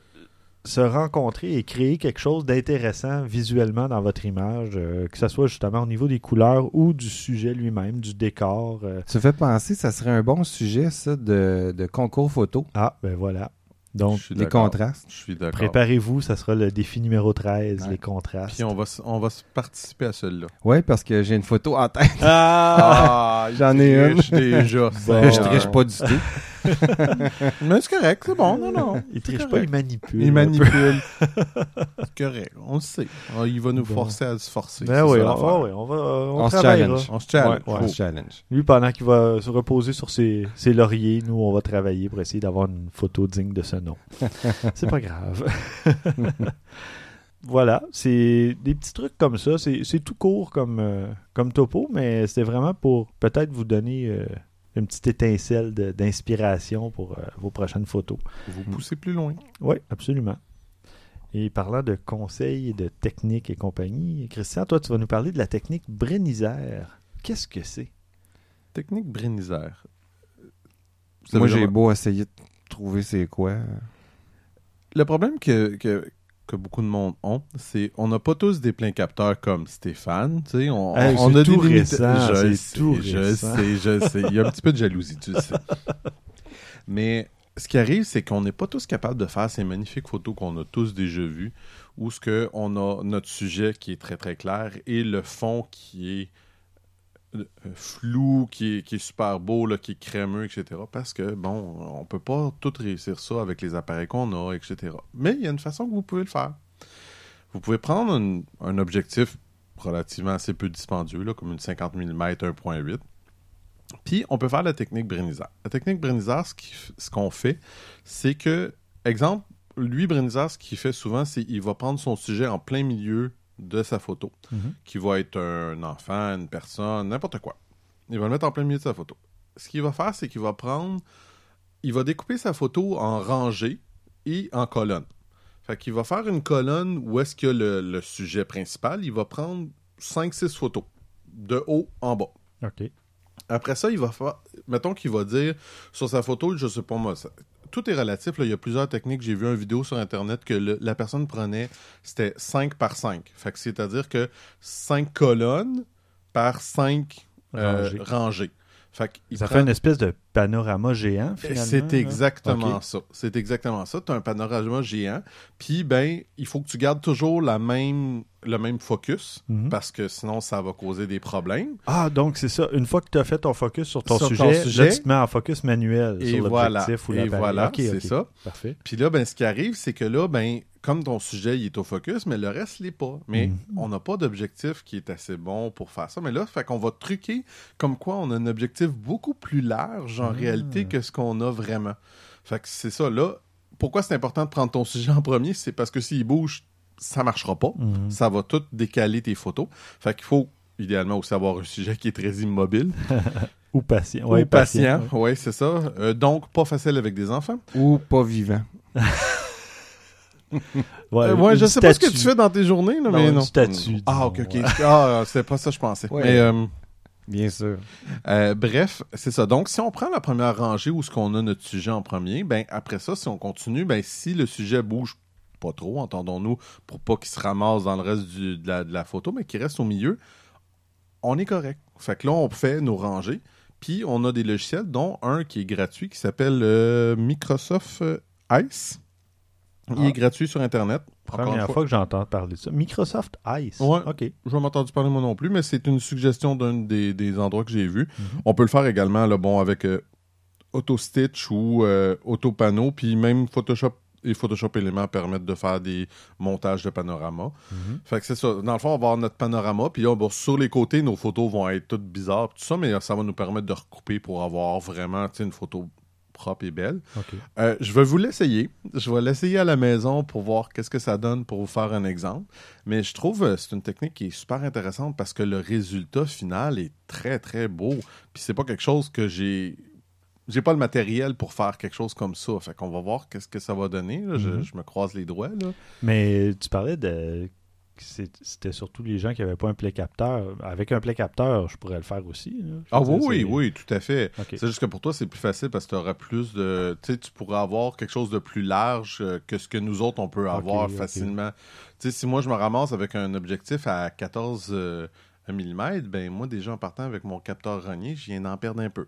se rencontrer et créer quelque chose d'intéressant visuellement dans votre image, euh, que ce soit justement au niveau des couleurs ou du sujet lui-même, du décor. euh. Ça fait penser, ça serait un bon sujet, ça, de, de concours photo. Ah, ben voilà. Donc, Je les contrastes. Je suis d'accord. préparez-vous, ça sera le défi numéro 13, Ouais. les contrastes. Puis on va, on participer à celui-là. Oui, parce que j'ai une photo en tête. Ah! J'en ai une. triche déjà. Bon. je triche pas du tout. Mais c'est correct, c'est bon, non, non. Il triche pas, il manipule. Il manipule. c'est correct, on le sait. Ah, il va nous Bon. forcer à se forcer. Ben oui, ça on, on va on, On se travaillera. challenge. On se challenge. Ouais, ouais. On se challenge. Lui, pendant qu'il va se reposer sur ses, ses lauriers, nous, on va travailler pour essayer d'avoir une photo digne de ce nom. C'est pas grave. voilà, c'est des petits trucs comme ça. C'est c'est tout court comme, euh, comme topo, mais c'était vraiment pour peut-être vous donner euh, une petite étincelle de- d'inspiration pour euh, vos prochaines photos. Vous poussez plus loin. Oui, absolument. Et parlant de conseils, de techniques et compagnie, Christian, toi, tu vas nous parler de la technique Brennisaire. Qu'est-ce que c'est? Technique Brénisaire. Vous Moi, j'ai beau essayer de trouver c'est quoi. le problème que, que, que beaucoup de monde ont, c'est on n'a pas tous des pleins capteurs comme Stéphane. Tu sais, on, Hey, on c'est a tout des récent, Je sais, tout je sais, je sais. Il y a un petit peu de jalousie, tu sais. Mais ce qui arrive, c'est qu'on n'est pas tous capables de faire ces magnifiques photos qu'on a tous déjà vues, où ce que on a notre sujet qui est très très clair et le fond qui est flou, qui est, super beau, qui est crémeux, etc. Parce que, bon, on peut pas tout réussir ça avec les appareils qu'on a, etc. Mais il y a une façon que vous pouvez le faire. Vous pouvez prendre un, objectif relativement assez peu dispendieux, là, comme une 50 mm 1.8. Puis, on peut faire la technique Brenizard. La technique Brenizard, ce qu'on fait, c'est que, exemple, lui, Brenizard, ce qu'il fait souvent, c'est qu'il va prendre son sujet en plein milieu de sa photo, Mhm. qui va être un enfant, une personne, n'importe quoi. Il va le mettre en plein milieu de sa photo. Ce qu'il va faire, c'est qu'il va prendre, il va découper sa photo en rangées et en colonnes. Fait qu'il va faire une colonne où est-ce qu'il y a le, le sujet principal. Il va prendre 5-6 photos, de haut en bas. OK. Après ça, il va faire. Mettons qu'il va dire sur sa photo, je sais pas moi. Tout est relatif. Là. Il y a plusieurs techniques. J'ai vu une vidéo sur Internet que le- la personne prenait, c'était 5 par 5. Fait que c'est-à-dire que 5 colonnes par 5 Rangées. rangées. Fait Ça prend- fait une espèce de panorama géant, finalement. c'est exactement ça. C'est exactement ça. Tu as un panorama géant. Puis, ben, il faut que tu gardes toujours la même, le même focus Mhm. parce que sinon, ça va causer des problèmes. Ah, donc c'est ça. Une fois que tu as fait ton focus sur ton, Sur ton sujet, sujet. là, tu te mets en focus manuel Et sur voilà. l'objectif ou Et l'appareil. voilà, c'est ça. Parfait. Puis là, ben, ce qui arrive, c'est que là, ben, comme ton sujet il est au focus, mais le reste l'est pas. Mais Mhm. on n'a pas d'objectif qui est assez bon pour faire ça. Mais là, fait qu'on va truquer comme quoi on a un objectif beaucoup plus large en Ah. réalité que ce qu'on a vraiment. Fait que c'est ça. Là, pourquoi c'est important de prendre ton sujet en premier? C'est parce que s'il bouge, ça marchera pas. Mhm. Ça va tout décaler tes photos. Fait qu'il faut idéalement aussi avoir un sujet qui est très immobile. Ou patient. ou patient. ouais. Oui, c'est ça. Euh, donc, pas facile avec des enfants. Ou pas vivant. Ouais, Euh, ouais, je sais pas ce que tu fais dans tes journées, là, Non, mais une non. statue, Ah, ok, ok. Ah, c'est pas ça que je pensais. Ouais. Mais, euh, Bien sûr. euh, bref, c'est ça. Donc, si on prend la première rangée où ce qu'on a notre sujet en premier, ben après ça, si on continue, ben si le sujet bouge pas trop, entendons-nous, pour pas qu'il se ramasse dans le reste du- de, la, de la photo, mais qu'il reste au milieu, on est correct. Fait que là, on fait nos rangées, puis on a des logiciels, dont un qui est gratuit, qui s'appelle euh, Microsoft Ice. Il Ah. est gratuit sur Internet. Première fois. fois que j'entends parler de ça. Microsoft Ice. Ouais. OK. Je n'ai entendu parler moi non plus, mais c'est une suggestion d'un des, des endroits que j'ai vu. Mhm. On peut le faire également là, bon, avec euh, AutoStitch ou euh, AutoPano, puis même Photoshop et Photoshop Element permettent de faire des montages de panorama. Mhm. Fait que c'est ça. Dans le fond, on va avoir notre panorama, puis bon, sur les côtés, nos photos vont être toutes bizarres, tout ça, mais ça va nous permettre de recouper pour avoir vraiment une photo propre et belle. Euh, je vais vous l'essayer. Je vais l'essayer à la maison pour voir qu'est-ce que ça donne pour vous faire un exemple. Mais je trouve que c'est une technique qui est super intéressante parce que le résultat final est très, très beau. Puis c'est pas quelque chose que j'ai... J'ai pas le matériel pour faire quelque chose comme ça. Fait qu'on va voir qu'est-ce que ça va donner. là. Je, Mhm. je me croise les doigts. Là. Mais tu parlais de. C'était surtout les gens qui n'avaient pas un play capteur. Avec un play capteur, je pourrais le faire aussi. là. Ah oui, oui, oui, tout à fait. C'est juste que pour toi, c'est plus facile parce que tu auras plus de. Tu sais, tu pourras avoir quelque chose de plus large euh, que ce que nous autres, on peut avoir facilement. Tu sais, si moi, je me ramasse avec un objectif à 14 euh, mm, ben moi, déjà en partant avec mon capteur rogné, je viens d'en perdre un peu.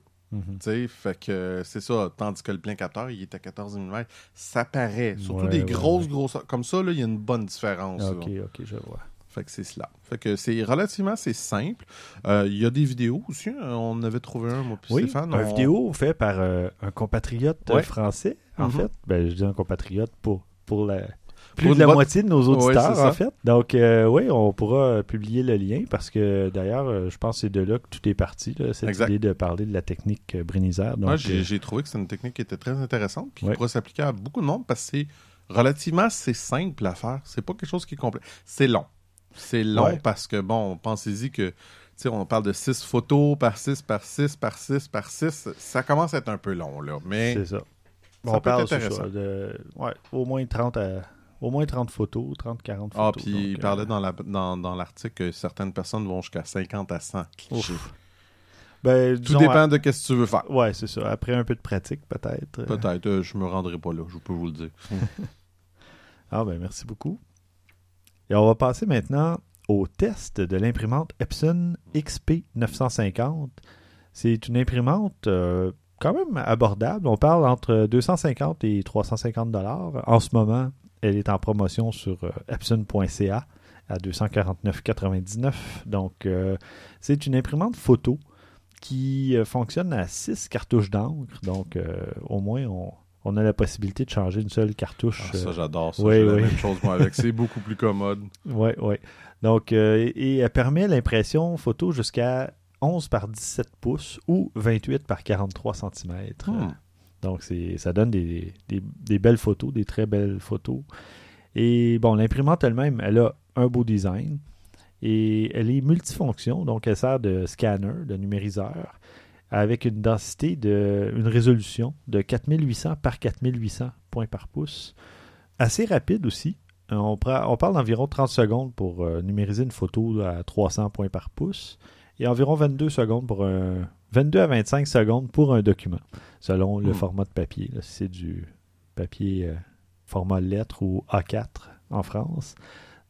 Sais, fait que c'est ça. Tandis que le plein capteur, il est à 14 mm. Ça paraît. Surtout Ouais, des ouais, grosses, ouais. grosses. Comme ça, là, il y a une bonne différence. OK, là. OK, je vois. Fait que c'est cela. Fait que c'est relativement c'est simple. Euh, Il y a des vidéos aussi. hein. On avait trouvé un, moi puis Oui, Stéphane. une on- vidéo fait par euh, un compatriote euh, français, en Mhm. fait. Ben, je dis un compatriote pour, pour la, plus Pour de la bonne- moitié de nos auditeurs, en fait. Donc, euh, oui, on pourra euh, publier le lien parce que, d'ailleurs, euh, je pense que c'est de là que tout est parti, là, cette Exact. idée de parler de la technique Brénisaire. Donc, Moi, j'ai euh, trouvé que c'est une technique qui était très intéressante Ouais. qui pourrait s'appliquer à beaucoup de monde parce que c'est relativement c'est simple à faire. C'est pas quelque chose qui est complet. C'est long. C'est long Ouais. parce que, bon, pensez-y que, tu sais, on parle de 6 photos par 6 par 6 par 6 par 6. Ça commence à être un peu long, là. Mais c'est ça. ça on parle, ça, de, ouais, au moins 30 à- Au moins 30 photos, 30-40 Ah, photos. puis donc, il euh, parlait dans la- dans, dans l'article que certaines personnes vont jusqu'à 50 à 100 clichés. ben, Tout dépend de ce que tu veux faire. Ouais, c'est ça. Après un peu de pratique, peut-être. euh, Peut-être, euh, je me rendrai pas là, je peux vous le dire. Ah ben merci beaucoup. Et on va passer maintenant au test de l'imprimante Epson XP950. C'est une imprimante euh, quand même abordable. On parle entre 250 et 350 dollars. En ce moment, elle est en promotion sur euh, epson.ca à 249,99. Donc, euh, c'est une imprimante photo qui euh, fonctionne à 6 cartouches d'encre. Donc, au moins, on, on a la possibilité de changer une seule cartouche. Ah, ça, j'adore ça. oui, la même chose, moi, avec. C'est beaucoup plus commode. Oui, oui. Donc, euh, et elle permet l'impression photo jusqu'à 11 par 17 pouces ou 28 par 43 cm. Hmm. Donc, ça donne des, des- des belles photos, des très belles photos. Et bon, l'imprimante elle-même, elle a un beau design et elle est multifonction, donc elle sert de scanner, de numériseur, avec une densité de, une résolution de 4800 par 4800 points par pouce. Assez rapide aussi. Euh, On, prend- on parle d'environ 30 secondes pour euh, numériser une photo à 300 points par pouce et environ 22 secondes pour un 22 à 25 secondes pour un document, selon le Hmm. format de papier. là, si c'est du papier euh, format lettre ou A4 en France.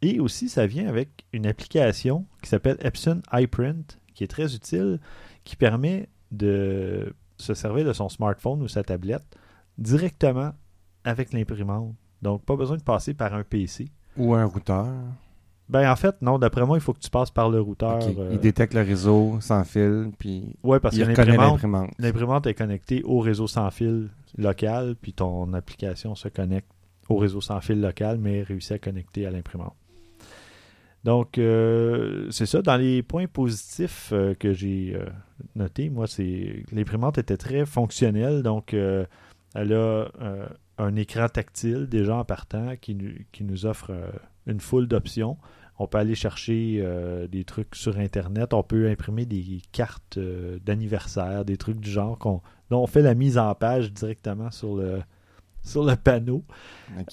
Et aussi, ça vient avec une application qui s'appelle Epson iPrint, qui est très utile, qui permet de se servir de son smartphone ou sa tablette directement avec l'imprimante. Donc, pas besoin de passer par un PC. Ou un routeur. Ben, en fait, non, d'après moi, il faut que tu passes par le routeur. Euh, Il détecte le réseau sans fil, puis Ouais, parce il que l'imprimante, l'imprimante. est connectée au réseau sans fil local, puis ton application se connecte au réseau sans fil local, mais réussit à connecter à l'imprimante. Donc, euh, c'est ça. Dans les points positifs euh, que j'ai euh, notés, moi, c'est que l'imprimante était très fonctionnelle. Donc, elle a un écran tactile déjà en partant qui, nous- qui nous offre une foule d'options. On peut aller chercher euh, des trucs sur Internet. On peut imprimer des cartes euh, d'anniversaire, des trucs du genre qu'on, dont on fait la mise en page directement sur le, sur le panneau.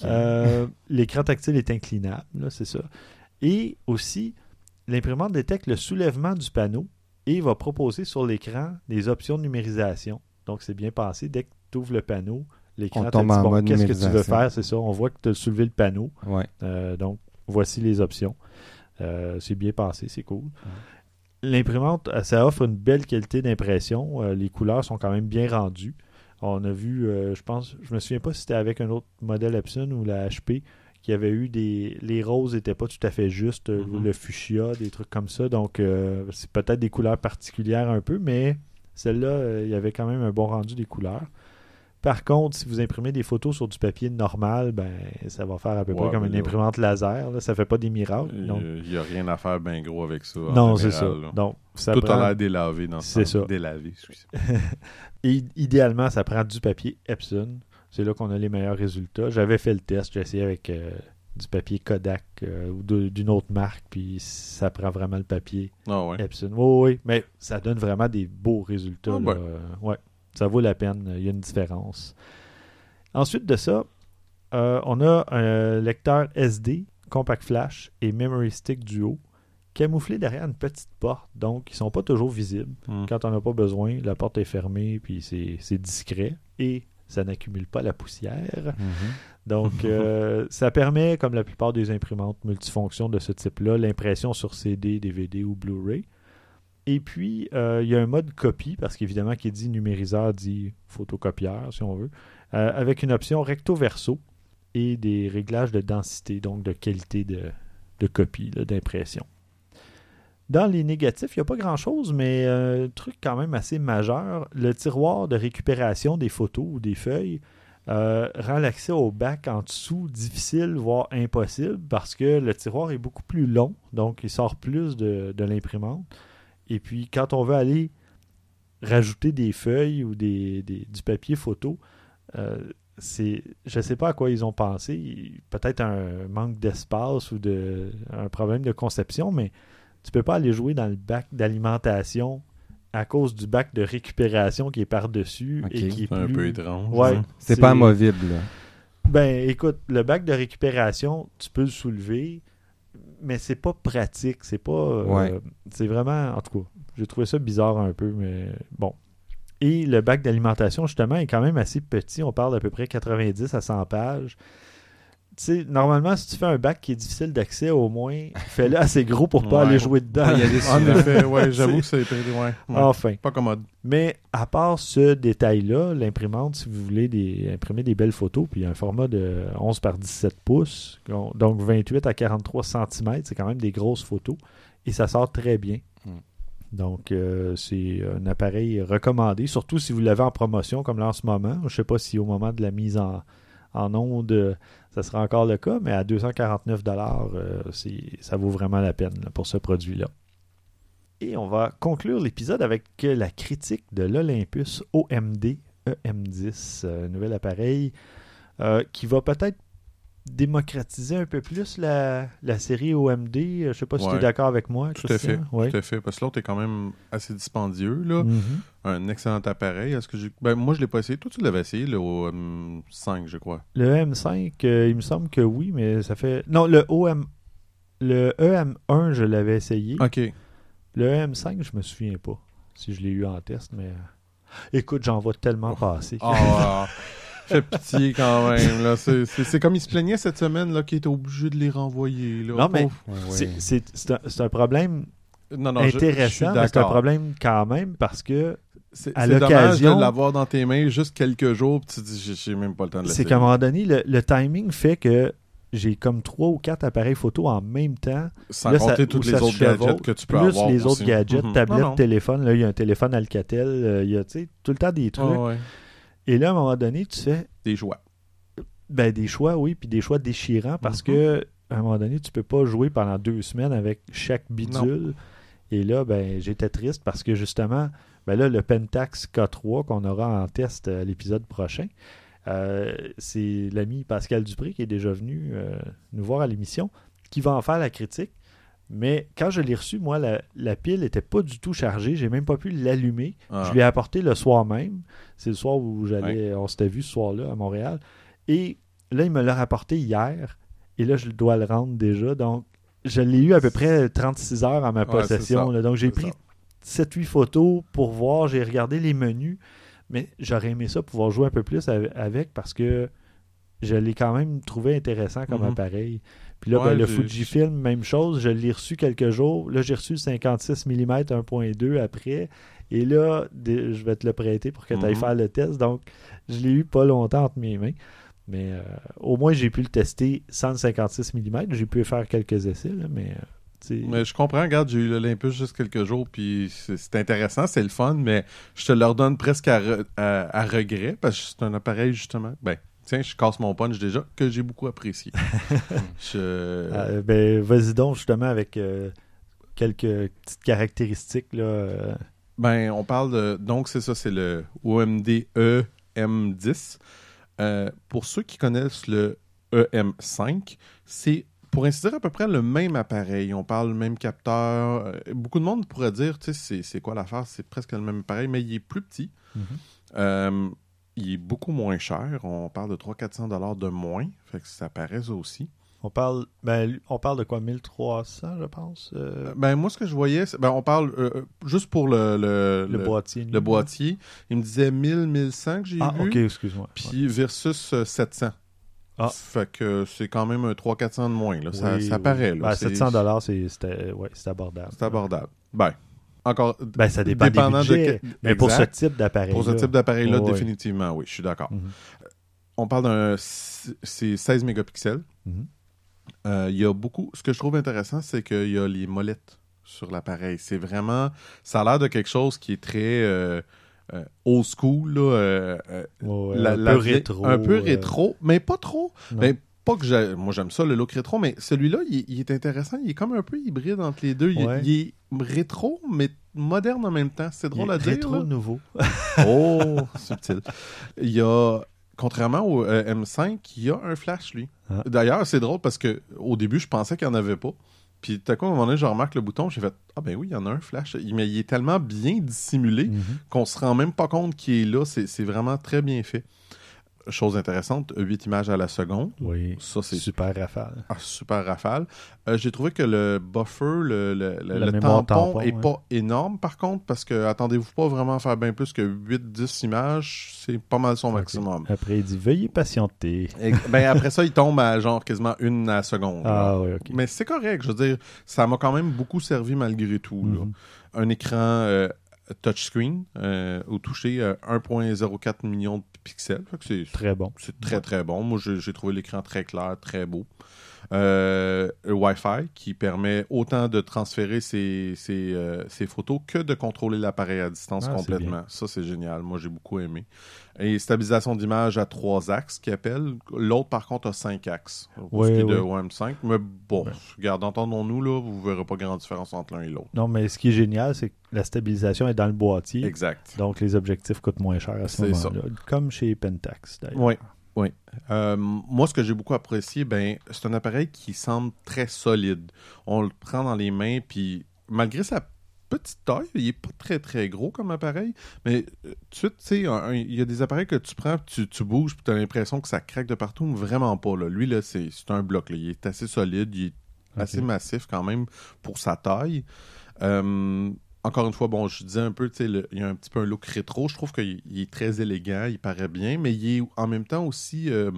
Euh, L'écran tactile est inclinable, là, c'est ça. Et aussi, l'imprimante détecte le soulèvement du panneau et va proposer sur l'écran des options de numérisation. Donc, c'est bien passé. Dès que tu ouvres le panneau, l'écran te dit en bon, mode qu'est-ce que tu veux faire, c'est ça. On voit que tu as soulevé le panneau. Ouais. Euh, donc, voici les options. Euh, c'est bien passé, c'est cool. L'imprimante, euh, ça offre une belle qualité d'impression. Euh, les couleurs sont quand même bien rendues. On a vu, euh, je pense, je me souviens pas si c'était avec un autre modèle Epson ou la HP, qui avait eu des. Les roses n'étaient pas tout à fait justes, Mhm. le fuchsia, des trucs comme ça. Donc, c'est peut-être des couleurs particulières un peu, mais celle-là, il y avait quand même un bon rendu des couleurs. Par contre, si vous imprimez des photos sur du papier normal, ben ça va faire à peu Ouais, près comme une là- imprimante laser. Là. Ça fait pas des miracles. Il n'y a rien à faire bien gros avec ça. non, c'est ça. Donc, ça Tout prend- a l'air délavé dans ce C'est sens. ça. Délavé. Et idéalement, ça prend du papier Epson. C'est là qu'on a les meilleurs résultats. J'avais fait le test, j'ai essayé avec euh, du papier Kodak euh, ou d'une autre marque, puis ça prend vraiment le papier Ah ouais. Epson. Oui, oui, mais ça donne vraiment des beaux résultats. Ah ben. Ouais, ça vaut la peine. Il y a une différence. Ensuite de ça, euh, on a un lecteur SD, Compact Flash et Memory Stick Duo, camouflé derrière une petite porte, donc ils sont pas toujours visibles. Hmm. Quand on n'a pas besoin, la porte est fermée, puis c'est c'est discret et ça n'accumule pas la poussière. Mhm. Donc, euh, ça permet, comme la plupart des imprimantes multifonctions de ce type-là, l'impression sur CD, DVD ou Blu-ray. Et puis, euh, il y a un mode copie, parce qu'évidemment, qui dit numériseur dit photocopieur, si on veut, euh, avec une option recto-verso et des réglages de densité, donc de qualité de, copie, d'impression. Dans les négatifs, il n'y a pas grand-chose, mais euh, un truc quand même assez majeur, le tiroir de récupération des photos ou des feuilles euh, rend l'accès au bac en dessous difficile, voire impossible, parce que le tiroir est beaucoup plus long, donc il sort plus de l'imprimante. Et puis, quand on veut aller rajouter des feuilles ou des, des- du papier photo, euh, c'est, je ne sais pas à quoi ils ont pensé. Peut-être un manque d'espace ou de, un problème de conception, mais tu peux pas aller jouer dans le bac d'alimentation à cause du bac de récupération qui est par-dessus Ok. et qui est C'est un plus... peu étrange. Ouais. hein. C'est pas amovible. là. Ben, écoute, le bac de récupération, tu peux le soulever, mais c'est pas pratique. C'est pas. euh, Ouais. C'est vraiment. En tout cas, j'ai trouvé ça bizarre un peu, mais bon. Et le bac d'alimentation, justement, est quand même assez petit. On parle d'à peu près 90 à 100 pages. Sais, normalement, si tu fais un bac qui est difficile d'accès, au moins, fais-le assez gros pour pas Ouais. aller jouer dedans. Il y a des En effet, ouais, j'avoue que c'est ouais. Enfin. pas commode. Mais à part ce détail-là, l'imprimante, si vous voulez des, imprimer des belles photos, puis un format de 11 par 17 pouces, donc 28 à 43 cm, c'est quand même des grosses photos, et ça sort très bien. Mm. Donc, euh, c'est un appareil recommandé, surtout si vous l'avez en promotion, comme là en ce moment. Je ne sais pas si au moment de la mise en, en onde, euh, ça sera encore le cas, mais à 249 euh, c'est- ça vaut vraiment la peine pour ce produit-là. Et on va conclure l'épisode avec euh, la critique de l'Olympus OMD EM10, euh, nouvel appareil euh, qui va peut-être démocratiser un peu plus la, la série OMD. Je ne sais pas si tu es d'accord avec moi. Tout à fait. Ouais. Tout à fait. Parce que l'autre est quand même assez dispendieux. Là. Mhm. Un excellent appareil. Est-ce que. Ben, moi, je l'ai pas essayé. Toi, tu l'avais essayé, le OM 5, je crois. Le M5, euh, il me semble que oui, mais ça fait. Non, le OM. Le EM1, je l'avais essayé. OK. Le EM5, je me souviens pas si je l'ai eu en test, mais. euh, Écoute, j'en vois tellement passer. Ah, fait pitié quand même. Là. C'est, c'est- c'est comme il se plaignait cette semaine là, qu'il était obligé de les renvoyer. Là. Non, mais- Pauvre. Ouais, ouais. C'est- C'est c'est un, c'est un problème Non, non, je- je suis intéressant, mais c'est un problème quand même parce que C'est, à c'est dommage l'occasion- de l'avoir dans tes mains juste quelques jours, puis tu te dis, j'ai, j'ai même pas le temps de c'est l'essayer. qu'à un moment donné, le, le timing fait que j'ai comme trois ou quatre appareils photo en même temps, Sans Là, compter tous les autres gadgets que tu peux plus avoir. les autres gadgets, Mhm. tablettes, Non, non. téléphone. Là, il y a un téléphone Alcatel, euh, il y a tu sais, tout le temps des trucs. Ah ouais. Et là, à un moment donné, tu fais Des joies. ben, des choix, oui, puis des choix déchirants parce Mhm. que à un moment donné, tu peux pas jouer pendant deux semaines avec chaque bidule. Et là, ben, j'étais triste parce que justement, ben là, le Pentax K3 qu'on aura en test à l'épisode prochain, euh, c'est l'ami Pascal Dupré qui est déjà venu euh, nous voir à l'émission, qui va en faire la critique. Mais quand je l'ai reçu, moi, la, la pile n'était pas du tout chargée. J'ai même pas pu l'allumer. Ah. Je l'ai apporté le soir même. C'est le soir où j'allais, on s'était vu ce soir-là à Montréal. Et là, il me l'a rapporté hier. Et là, je dois le rendre déjà. Donc, je l'ai eu à peu près 36 heures à ma possession. là. Donc, j'ai pris ça. 7-8 photos pour voir. J'ai regardé les menus. Mais j'aurais aimé ça pouvoir jouer un peu plus av- avec parce que je l'ai quand même trouvé intéressant comme Mhm. appareil. Puis là, Ouais, ben, le Fujifilm, même chose. Je l'ai reçu quelques jours. Là, j'ai reçu le 56 mm 1.2 après. Et là, je vais te le prêter pour que tu ailles Mhm. faire le test. Donc, je l'ai eu pas longtemps entre mes mains. Mais euh, au moins, j'ai pu le tester sans le 56 mm. J'ai pu faire quelques essais, là, mais... euh, Mais je comprends, regarde, j'ai eu l'Olympus juste quelques jours, puis c'est c'est intéressant, c'est le fun, mais je te le redonne presque à, re- à- à regret, parce que c'est un appareil, justement, ben, tiens, je casse mon punch déjà, que j'ai beaucoup apprécié. je... Euh, ben, vas-y donc, justement, avec euh, quelques petites caractéristiques. Là, euh, Ben, on parle de. Donc, c'est ça, c'est le OMD EM10. Euh, pour ceux qui connaissent le EM5, c'est pour ainsi dire à peu près le même appareil. On parle le même capteur. Euh, beaucoup de monde pourrait dire, tu sais, c'est- c'est quoi l'affaire? C'est presque le même appareil, mais il est plus petit. Mhm. Euh, il est beaucoup moins cher. On parle de 300-400 dollars de moins. Fait que ça paraît ça aussi. on, parle, ben, lui, on parle de quoi 1300, je pense euh, Ben, moi, ce que je voyais, ben, on parle euh, euh, juste pour le, le, Le, le- boîtier. le boîtier. Il me disait 1000, 1100 que j'ai Ah, vu. ok, excuse-moi. Puis versus euh, 700. Ah. Fait que c'est quand même un 300-400 de moins. Là. ça, Oui, ça oui. paraît. Là. Ben, C'est- 700 dollars, c'est ouais, c'est abordable. C'est abordable. Ben, encore. Ben, ça dépend dépendant des budgets, de mais pour ce type d'appareil. Pour ce type d'appareil-là, Ouais, définitivement, oui, je suis d'accord. Mhm. On parle d'un. C'est 16 mégapixels. Mhm. Euh, Il y a beaucoup. Ce que je trouve intéressant, c'est qu'il y a les molettes sur l'appareil. C'est vraiment. Ça a l'air de quelque chose qui est très. euh, euh, old school, là, euh, euh, Ouais, ouais, la- un la peu rétro. Un peu euh, rétro, mais pas trop. Ben, pas que j'ai- moi j'aime ça le look rétro, mais celui-là il, il est intéressant. Il est comme un peu hybride entre les deux. Il, Ouais. il est rétro mais moderne en même temps. C'est Il drôle est à dire. rétro là. nouveau. Oh, subtil. Il y a, contrairement au euh, M5, il y a un flash lui. Ah. D'ailleurs, c'est drôle parce que au début je pensais qu'il n'y en avait pas. Puis tout à coup, à un moment donné, je remarque le bouton, j'ai fait Ah ben oui, il y en a un flash. Mais il est tellement bien dissimulé Mhm. qu'on se rend même pas compte qu'il est là. C'est c'est vraiment très bien fait. Chose intéressante, 8 images à la seconde. Oui. Ça, c'est super rafale. Ah, super rafale. Euh, J'ai trouvé que le buffer, le, le, le- le tampon, tampon, est ouais. pas énorme par contre, parce que attendez-vous pas vraiment à faire bien plus que 8-10 images, c'est pas mal son maximum. Après, il dit Veuillez patienter. Et- ben, après ça, il tombe à genre quasiment une à la seconde. là. Ah, oui, ok. Mais c'est correct, je veux dire, ça m'a quand même beaucoup servi malgré tout. là. Mhm. Un écran euh, touchscreen euh, au toucher euh, 1.04 millions de pixels. Fait que c'est Très bon. c'est très très bon. Moi, j'ai trouvé l'écran très clair, très beau. Euh, Wi-Fi qui permet autant de transférer ses, ses, euh, ses photos que de contrôler l'appareil à distance Ah, complètement. Ça, c'est génial. Moi, j'ai beaucoup aimé. Et stabilisation d'image à trois axes qui appelle. L'autre, par contre, a cinq axes. Pour Ouais, ce qui est de ouais. OM5. Mais bon, Ouais. regarde, entendons-nous, là, vous verrez pas grande différence entre l'un et l'autre. Non, mais ce qui est génial, c'est que la stabilisation est dans le boîtier. Exact. Donc, les objectifs coûtent moins cher à ce moment-là. Comme chez Pentax, d'ailleurs. Oui, oui. Euh, moi, ce que j'ai beaucoup apprécié, ben, c'est un appareil qui semble très solide. On le prend dans les mains, puis malgré sa petite taille, il est pas très très gros comme appareil, mais euh, tu sais, il y a des appareils que tu prends, tu, tu bouges, puis tu as l'impression que ça craque de partout, mais vraiment pas. Là. Lui, là, c'est un bloc. là. Il est assez solide, il est assez massif quand même pour sa taille. Euh, encore une fois, bon, je disais un peu, tu sais, le- il y a un petit peu un look rétro. Je trouve qu'il il est très élégant, il paraît bien, mais il est en même temps aussi, euh,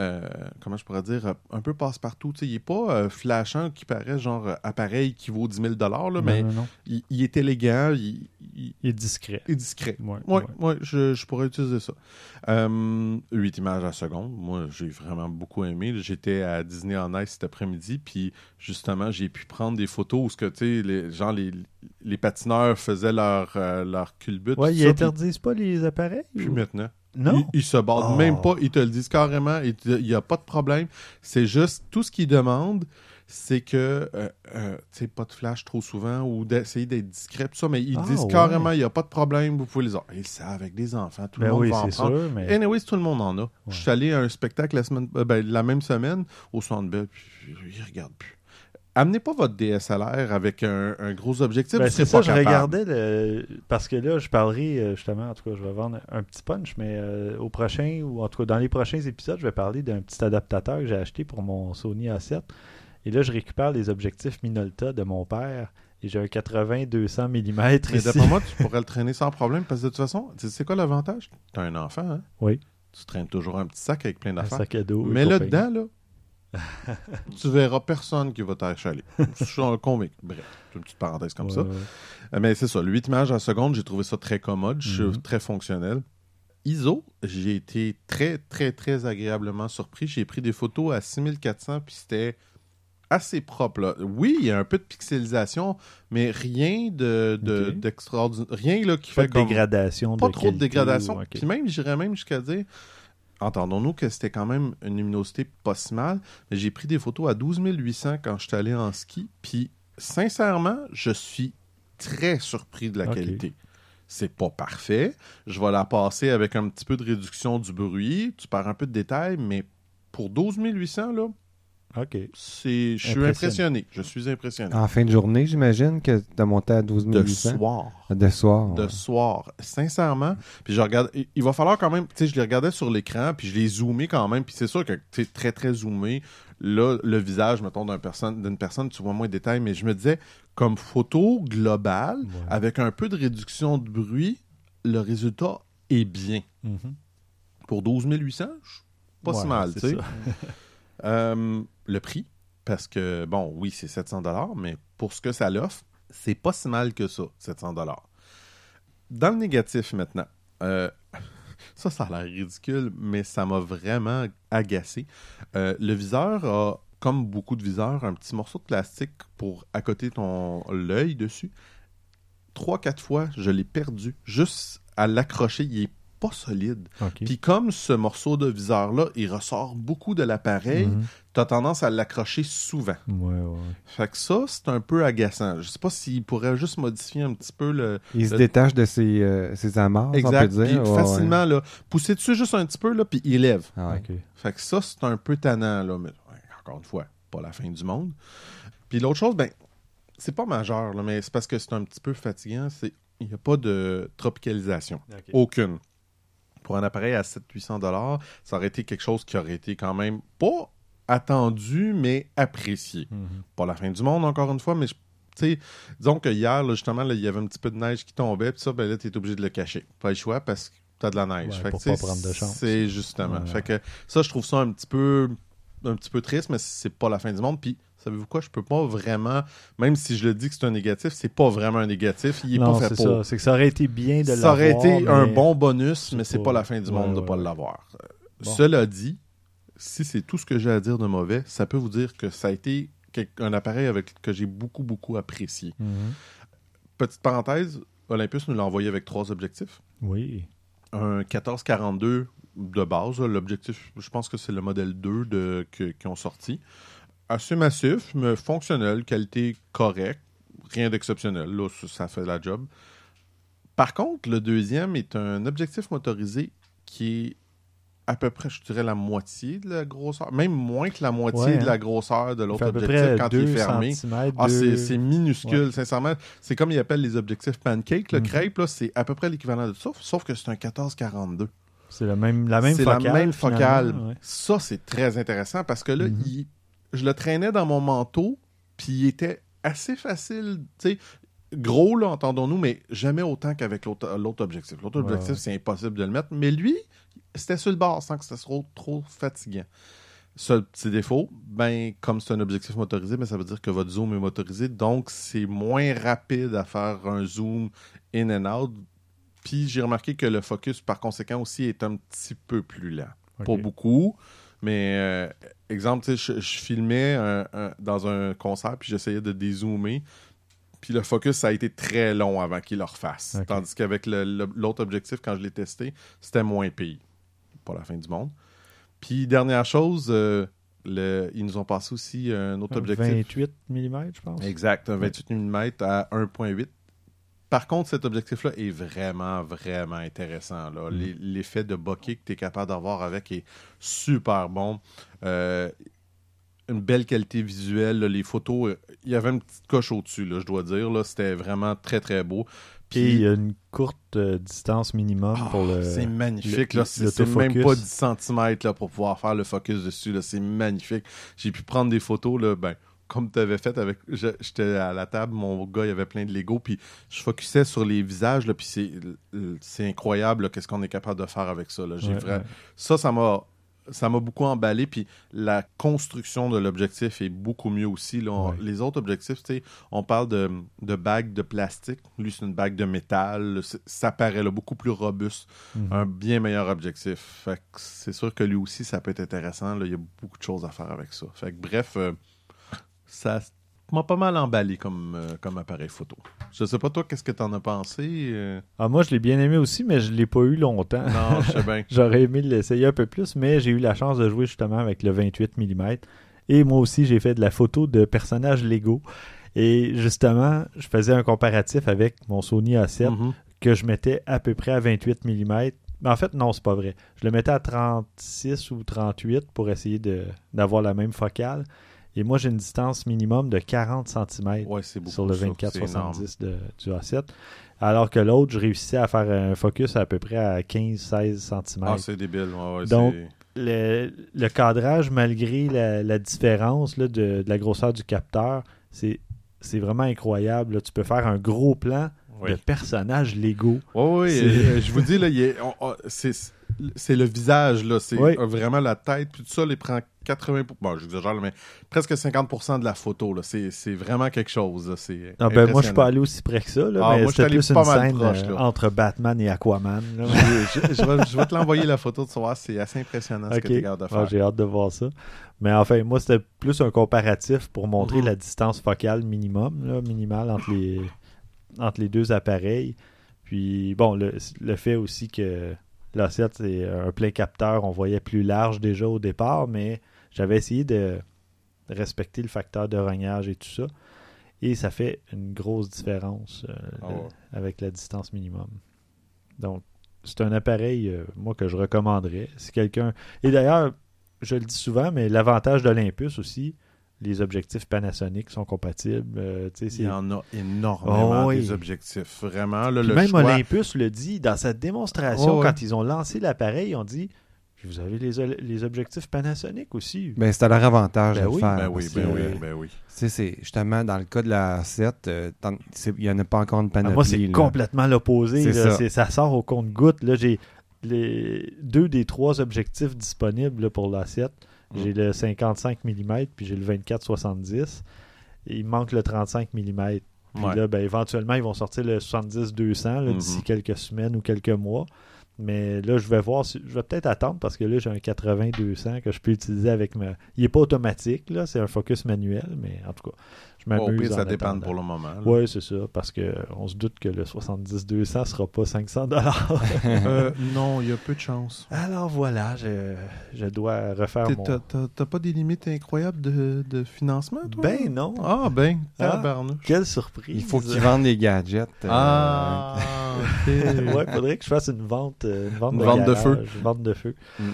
euh, comment je pourrais dire, un peu passe-partout. Tu sais, il est pas euh, flashant qui paraît genre euh, appareil qui vaut 10 000 là, Non, mais non, non. il, il est élégant, il, il- Il est discret. il est discret. Ouais, Oui, ouais. je, je pourrais utiliser ça. Euh, 8 images à seconde. Moi, j'ai vraiment beaucoup aimé. J'étais à Disney en Ice cet après-midi, puis justement, j'ai pu prendre des photos où ce que, les, genre, les, les patineurs faisaient leur, leur culbute. Tout ils ça, interdisent pas les appareils puis- ou- Puis maintenant. Non. Ils, ils se battent Oh. même pas, ils te le disent carrément, il n'y a pas de problème. C'est juste, tout ce qu'ils demandent, c'est que, euh, euh, tu sais, pas de flash trop souvent ou d'essayer d'être discret, tout ça, mais ils Ah, disent ouais. carrément, il n'y a pas de problème, vous pouvez les avoir. Ils savent, avec des enfants, tout Ben le monde oui, va en prendre. sûr, mais. Anyways, tout le monde en a. Je suis allé à un spectacle la, semaine, euh, ben, la même semaine au Centre Bell, puis ils regardent plus. Amenez pas votre DSLR avec un, un gros objectif. Ben, c'est ça, je capable. regardais le... parce que là, je parlerai euh, justement, en tout cas, je vais vendre un petit punch, mais euh, au prochain, ou en tout cas dans les prochains épisodes, je vais parler d'un petit adaptateur que j'ai acheté pour mon Sony A7. Et là, je récupère les objectifs Minolta de mon père. Et j'ai un 80-200 mm Mais d'après moi, tu pourrais le traîner sans problème parce que de toute façon, tu sais, c'est quoi l'avantage? Tu as un enfant, hein? Oui. Tu traînes toujours un petit sac avec plein Un d'affaires. sac à dos. Mais et là compagnie. dedans, là, tu verras personne qui va t'achaler. Je suis convaincu. Bref, une petite parenthèse comme Ouais, ça. ouais. Euh, Mais c'est ça, le 8 images à seconde, j'ai trouvé ça très commode, je suis très fonctionnel. ISO, j'ai été très, très, très agréablement surpris. J'ai pris des photos à 6400, puis c'était assez propre. là. Oui, il y a un peu de pixelisation, mais rien de, de- Ok. d'extraordinaire. Rien là, qui Pas fait de comme... dégradation. Pas de trop de dégradation. Puis même, j'irais même jusqu'à dire, entendons-nous que c'était quand même une luminosité pas si mal, mais j'ai pris des photos à 12 800 quand je suis allé en ski, puis sincèrement, je suis très surpris de la qualité. C'est pas parfait. Je vais la passer avec un petit peu de réduction du bruit. Tu perds un peu de détails, mais pour 12 800, là, Ok. je suis Impressionné. Je suis impressionné. En fin de journée, j'imagine que tu as monté à 12 de 800. soir. De soir. de soir. Sincèrement, puis je regarde, il- va falloir quand même, tu sais, je les regardais sur l'écran, puis je les zoomais quand même, puis c'est sûr que tu très très zoomé. Là, le visage, mettons, d'une personne, d'une personne, tu vois moins de détails, mais je me disais, comme photo globale, Ouais. avec un peu de réduction de bruit, le résultat est bien. Mhm. Pour 12 800, je- pas si mal, tu sais. Euh, le prix, parce que, bon, oui, c'est 700 mais pour ce que ça l'offre, c'est pas si mal que ça, 700 Dans le négatif maintenant, euh, ça, ça a l'air ridicule, mais ça m'a vraiment agacé. Euh, le viseur a, comme beaucoup de viseurs, un petit morceau de plastique pour accoter ton l'œil dessus. Trois, quatre fois, je l'ai perdu. Juste à l'accrocher, il est pas solide. Puis comme ce morceau de viseur-là, il ressort beaucoup de l'appareil, Mhm. tu as tendance à l'accrocher souvent. Ouais, ouais. Fait que ça, c'est un peu agaçant. Je sais pas s'il pourrait juste modifier un petit peu le... Il se détache de ses, euh, ses amarres, on exact. peut dire. Puis Ouais, ouais. facilement, là, pousser dessus juste un petit peu, là, puis il lève. Ah. Fait que ça, c'est un peu tannant, là. Mais encore une fois, pas la fin du monde. Puis l'autre chose, ben, c'est pas majeur, là, mais c'est parce que c'est un petit peu fatigant. C'est il n'y a pas de tropicalisation. Aucune. Pour un appareil à 700-800 dollars, ça aurait été quelque chose qui aurait été quand même pas attendu, mais apprécié. Mhm. Pas la fin du monde, encore une fois, mais je- tu sais, disons que hier, là, justement, là, il y avait un petit peu de neige qui tombait, puis ça, ben là, tu es obligé de le cacher. Pas le choix parce que tu as de la neige. Ouais, Fait pour pas prendre de chance. C'est justement. Ouais. Fait que ça, je trouve ça un petit peu un petit peu triste, mais c'est pas la fin du monde. Puis, savez-vous quoi, je peux pas vraiment, même si je le dis que c'est un négatif, c'est pas vraiment un négatif. Il est non, pas c'est fait pour. ça. C'est que ça aurait été bien de l'avoir. Ça aurait été un bon bonus, mais c'est c'est pas- pas la fin du monde Ouais, de pas ouais. l'avoir. Bon. Cela dit, si c'est tout ce que j'ai à dire de mauvais, ça peut vous dire que ça a été un appareil avec que j'ai beaucoup, beaucoup apprécié. Mhm. Petite parenthèse, Olympus nous l'a envoyé avec trois objectifs. Oui. Un 14-42 de base. L'objectif, je pense que c'est le modèle 2 de, que- qui ont sorti. Assez massif, mais fonctionnel, qualité correcte. Rien d'exceptionnel. Là, ça, fait la job. Par contre, le deuxième est un objectif motorisé qui est à peu près, je dirais, la moitié de la grosseur. Même moins que la moitié Ouais, de hein. la grosseur de l'autre objectif quand il 2 est fermé. Ah, c'est deux- c'est minuscule, sincèrement. C'est comme ils appellent les objectifs pancake. Le Mhm. crêpe, là, c'est à peu près l'équivalent de ça, sauf que c'est un 14-42. C'est le même, la même C'est focale. la même focale. ouais. Ça, c'est très intéressant parce que là, Mhm. il- je le traînais dans mon manteau, puis il était assez facile, tu sais, gros, là, entendons-nous, mais jamais autant qu'avec l'autre objectif. L'autre Ouais, objectif, ouais. c'est impossible de le mettre, mais lui, c'était sur le bord sans que c'était trop, trop fatigant. Seul petit défaut, ben, comme c'est un objectif motorisé, ben, ça veut dire que votre zoom est motorisé, donc c'est moins rapide à faire un zoom in and out. Puis j'ai remarqué que le focus, par conséquent, aussi est un petit peu plus lent. Ok. Pas beaucoup, mais euh, exemple, je, je filmais un- un- dans un concert, puis j'essayais de dézoomer. Puis le focus, ça a été très long avant qu'il le refasse. Tandis qu'avec l'autre objectif, quand je l'ai testé, c'était moins pire. Pas la fin du monde. Puis dernière chose, euh, le- ils nous ont passé aussi un autre objectif. 28 mm, je pense. Exact, un 28 mm à 1.8. Par contre, cet objectif-là est vraiment, vraiment intéressant. là. Mm. L'effet de bokeh que tu es capable d'avoir avec est super bon. Euh, une belle qualité visuelle. là. Les photos, euh, il y avait une petite coche au-dessus, là, je dois dire. là. C'était vraiment très, très beau. Puis, Et il y a une courte euh, distance minimum ah, pour le. c'est magnifique. le- là. C'est c'est même pas 10 cm là, pour pouvoir faire le focus dessus. là. C'est magnifique. J'ai pu prendre des photos, là, ben, comme tu avais fait avec. J'étais à la table, mon gars, il avait plein de Lego, puis je focusais sur les visages, là, puis c'est incroyable qu'est-ce qu'on est capable de faire avec ça. là. Ouais, ouais. Ça, ça m'a. Ça m'a beaucoup emballé, puis la construction de l'objectif est beaucoup mieux aussi. là. On- Ouais. Les autres objectifs, tu sais, on parle de, de bagues de plastique. Lui, c'est une bague de métal. Ça paraît là, beaucoup plus robuste Mhm. un bien meilleur objectif. C'est sûr que lui aussi, ça peut être intéressant. là. Il y a beaucoup de choses à faire avec ça. Fait que bref, euh, ça m'a pas mal emballé comme, euh, comme appareil photo. Je sais pas toi, qu'est-ce que t'en as pensé? euh? Ah, moi, je l'ai bien aimé aussi, mais je l'ai pas eu longtemps. Non, je sais bien. J'aurais aimé l'essayer un peu plus, mais j'ai eu la chance de jouer justement avec le 28 mm. Et moi aussi, j'ai fait de la photo de personnages Lego. Et justement, je faisais un comparatif avec mon Sony A7 Mhm. que je mettais à peu près à 28 mm. Mais en fait, non, c'est pas vrai. Je le mettais à 36 ou 38 pour essayer d'avoir la même focale. Et moi, j'ai une distance minimum de 40 cm Ouais, sur le ça. C'est énorme. 24-70 de- du A7. Alors que l'autre, je réussissais à faire un focus à peu près à 15-16 cm. Ah, c'est débile. Ouais, ouais, Donc, le, le cadrage, malgré la, la différence là, de, de la grosseur du capteur, c'est vraiment incroyable. là. Tu peux faire un gros plan Oui. de personnages Lego. Oui, oui, euh, je vous dis, là, c'est c'est le visage, là. C'est Oui. vraiment la tête. Puis tout ça, il prend 80... Bon, j'exagère, mais presque 50% de la photo, là. C'est c'est vraiment quelque chose. C'est Ah, ben, moi, je suis impressionnant. pas allé aussi près que ça, là, Ah, mais moi, je suis c'était allé plus pas une mal scène proche, euh, là. entre Batman et Aquaman. là. je, je- je vais, je vais te l'envoyer la photo de savoir. C'est assez impressionnant ce que tu es capable de Ah, faire. J'ai hâte de voir ça. Mais enfin, moi, c'était plus un comparatif pour montrer Mhm. la distance focale minimum, là, minimale entre les, entre les deux appareils. Puis, bon, le, le fait aussi que l'A7, c'est un plein capteur, on voyait plus large déjà au départ, mais j'avais essayé de respecter le facteur de rognage et tout ça. Et ça fait une grosse différence euh, Ah le- avec la distance minimum. Donc, c'est un appareil, euh, moi, que je recommanderais. Si quelqu'un. Et d'ailleurs, je le dis souvent, mais l'avantage d'Olympus aussi, les objectifs Panasonic sont compatibles. euh, Il y en a énormément Oh, oui. des objectifs. Vraiment, là, le même choix... Olympus le dit dans sa démonstration Oh, quand ils ont lancé l'appareil, ils ont vous avez les, objectifs Panasonic aussi. Ben, c'est à leur avantage Ben de oui. le faire. Ben oui, ben que, oui, euh, ben oui. tu sais, c'est justement dans le cas de la 7, euh, il n'y en a pas encore une Ah, panoplie. moi, c'est complètement l'opposé. Ça. Ça sort au compte-goutte. Là, j'ai les deux des trois objectifs disponibles là, pour l'A7. Mm. J'ai le 55 mm puis j'ai le 24-70. Et il manque le 35 mm. Puis Ouais. là, ben, éventuellement, ils vont sortir le 70-200 là, d'ici quelques semaines ou quelques mois. Mais là, je vais voir. si- Je vais peut-être attendre parce que là, j'ai un 80-200 que je peux utiliser avec ma. Il n'est pas automatique, là. C'est un focus manuel, mais en tout cas, je au pire, ça dépend pour le moment. Oui, c'est ça, parce que on se doute que le 70-200 sera pas 500 dollars. Euh, non, il y a peu de chance. Alors voilà, je, je dois refaire T'es- mon... T'as pas des limites incroyables de, de financement, toi? Ben non, Ah, ben, Ah. quelle surprise. Il faut qu'ils vendent les gadgets. euh, Ah, ouais, faudrait que je fasse une vente, euh, une vente, Une de, vente de garage, feu. Une vente de feu. Mm.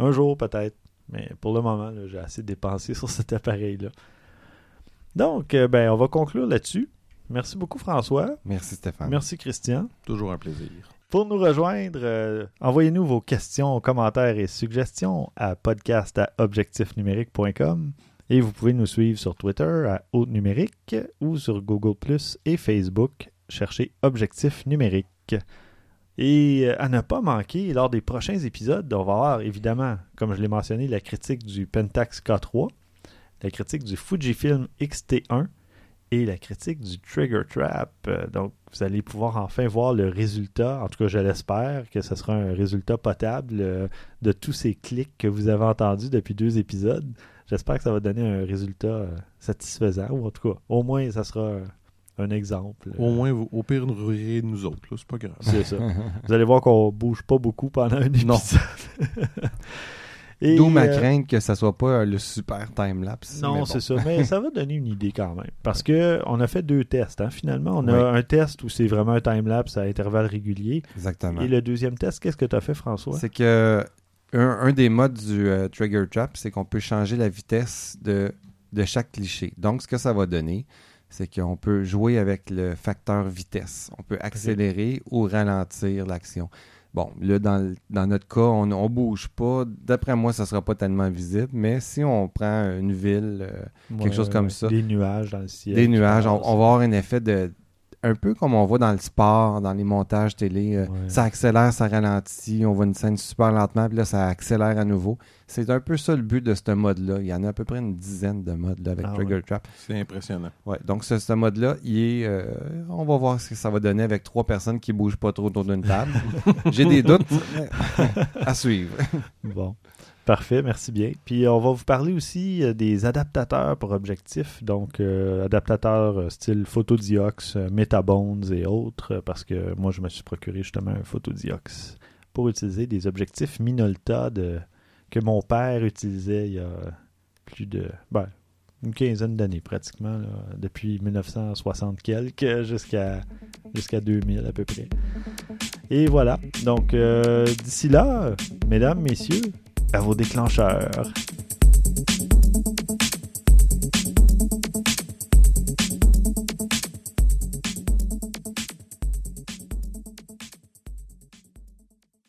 Un jour peut-être, mais pour le moment, là, j'ai assez dépensé sur cet appareil-là. Donc, euh, ben, on va conclure là-dessus. Merci beaucoup François. Merci Stéphane. Merci Christian. Toujours un plaisir. Pour nous rejoindre, euh, envoyez-nous vos questions, commentaires et suggestions à podcast@objectifnumérique.com et vous pouvez nous suivre sur Twitter à Haute Numérique ou sur Google Plus et Facebook. Cherchez Objectif Numérique. Et euh, à ne pas manquer, lors des prochains épisodes, on va avoir évidemment, comme je l'ai mentionné, la critique du Pentax K3, la critique du Fujifilm X-T1 et la critique du Trigger Trap. Euh, donc, vous allez pouvoir enfin voir le résultat. En tout cas, je l'espère que ce sera un résultat potable euh, de tous ces clics que vous avez entendus depuis deux épisodes. J'espère que ça va donner un résultat euh, satisfaisant, ou en tout cas, au moins, ça sera un exemple. Au moins, vous- au pire, nous rirez nous autres, c'est pas grave. C'est ça. Vous allez voir qu'on bouge pas beaucoup pendant un épisode. Non. Et, D'où ma euh, crainte que ça soit pas le super time-lapse. Non, bon. c'est ça. Mais ça va donner une idée quand même. Parce que on a fait deux tests, hein, finalement. On a Oui. un test où c'est vraiment un time-lapse à intervalles réguliers. Exactement. Et le deuxième test, qu'est-ce que tu as fait, François? C'est que un, un des modes du euh, Trigger Trap, c'est qu'on peut changer la vitesse de, de chaque cliché. Donc, ce que ça va donner, c'est qu'on peut jouer avec le facteur vitesse. On peut accélérer ou ralentir l'action. Bon, là, dans, dans notre cas, on ne bouge pas. D'après moi, ça ne sera pas tellement visible, mais si on prend une ville, euh, quelque chose comme ça. Des nuages dans le ciel. des nuages, on va avoir un effet de. Un peu comme on voit dans le sport, dans les montages télé. euh, Ouais. Ça accélère, ça ralentit, on voit une scène super lentement, puis là, ça accélère à nouveau. C'est un peu ça le but de ce mode-là. Il y en a à peu près une dizaine de modes là, avec Ah Trigger ouais. Trap. C'est impressionnant. Ouais, donc, ce, ce mode-là, il est. euh, on va voir ce que ça va donner avec trois personnes qui bougent pas trop autour d'une table. J'ai des doutes à suivre. Bon. Parfait, merci bien. Puis on va vous parler aussi euh, des adaptateurs pour objectifs, donc euh, adaptateurs euh, style Photodiox, Metabones et autres, parce que moi je me suis procuré justement un Photodiox pour utiliser des objectifs Minolta que mon père utilisait il y a plus de ben, une quinzaine d'années pratiquement, depuis 1960 quelques jusqu'à jusqu'à 2000 à peu près. Et voilà, donc d'ici là, mesdames, messieurs, à vos déclencheurs.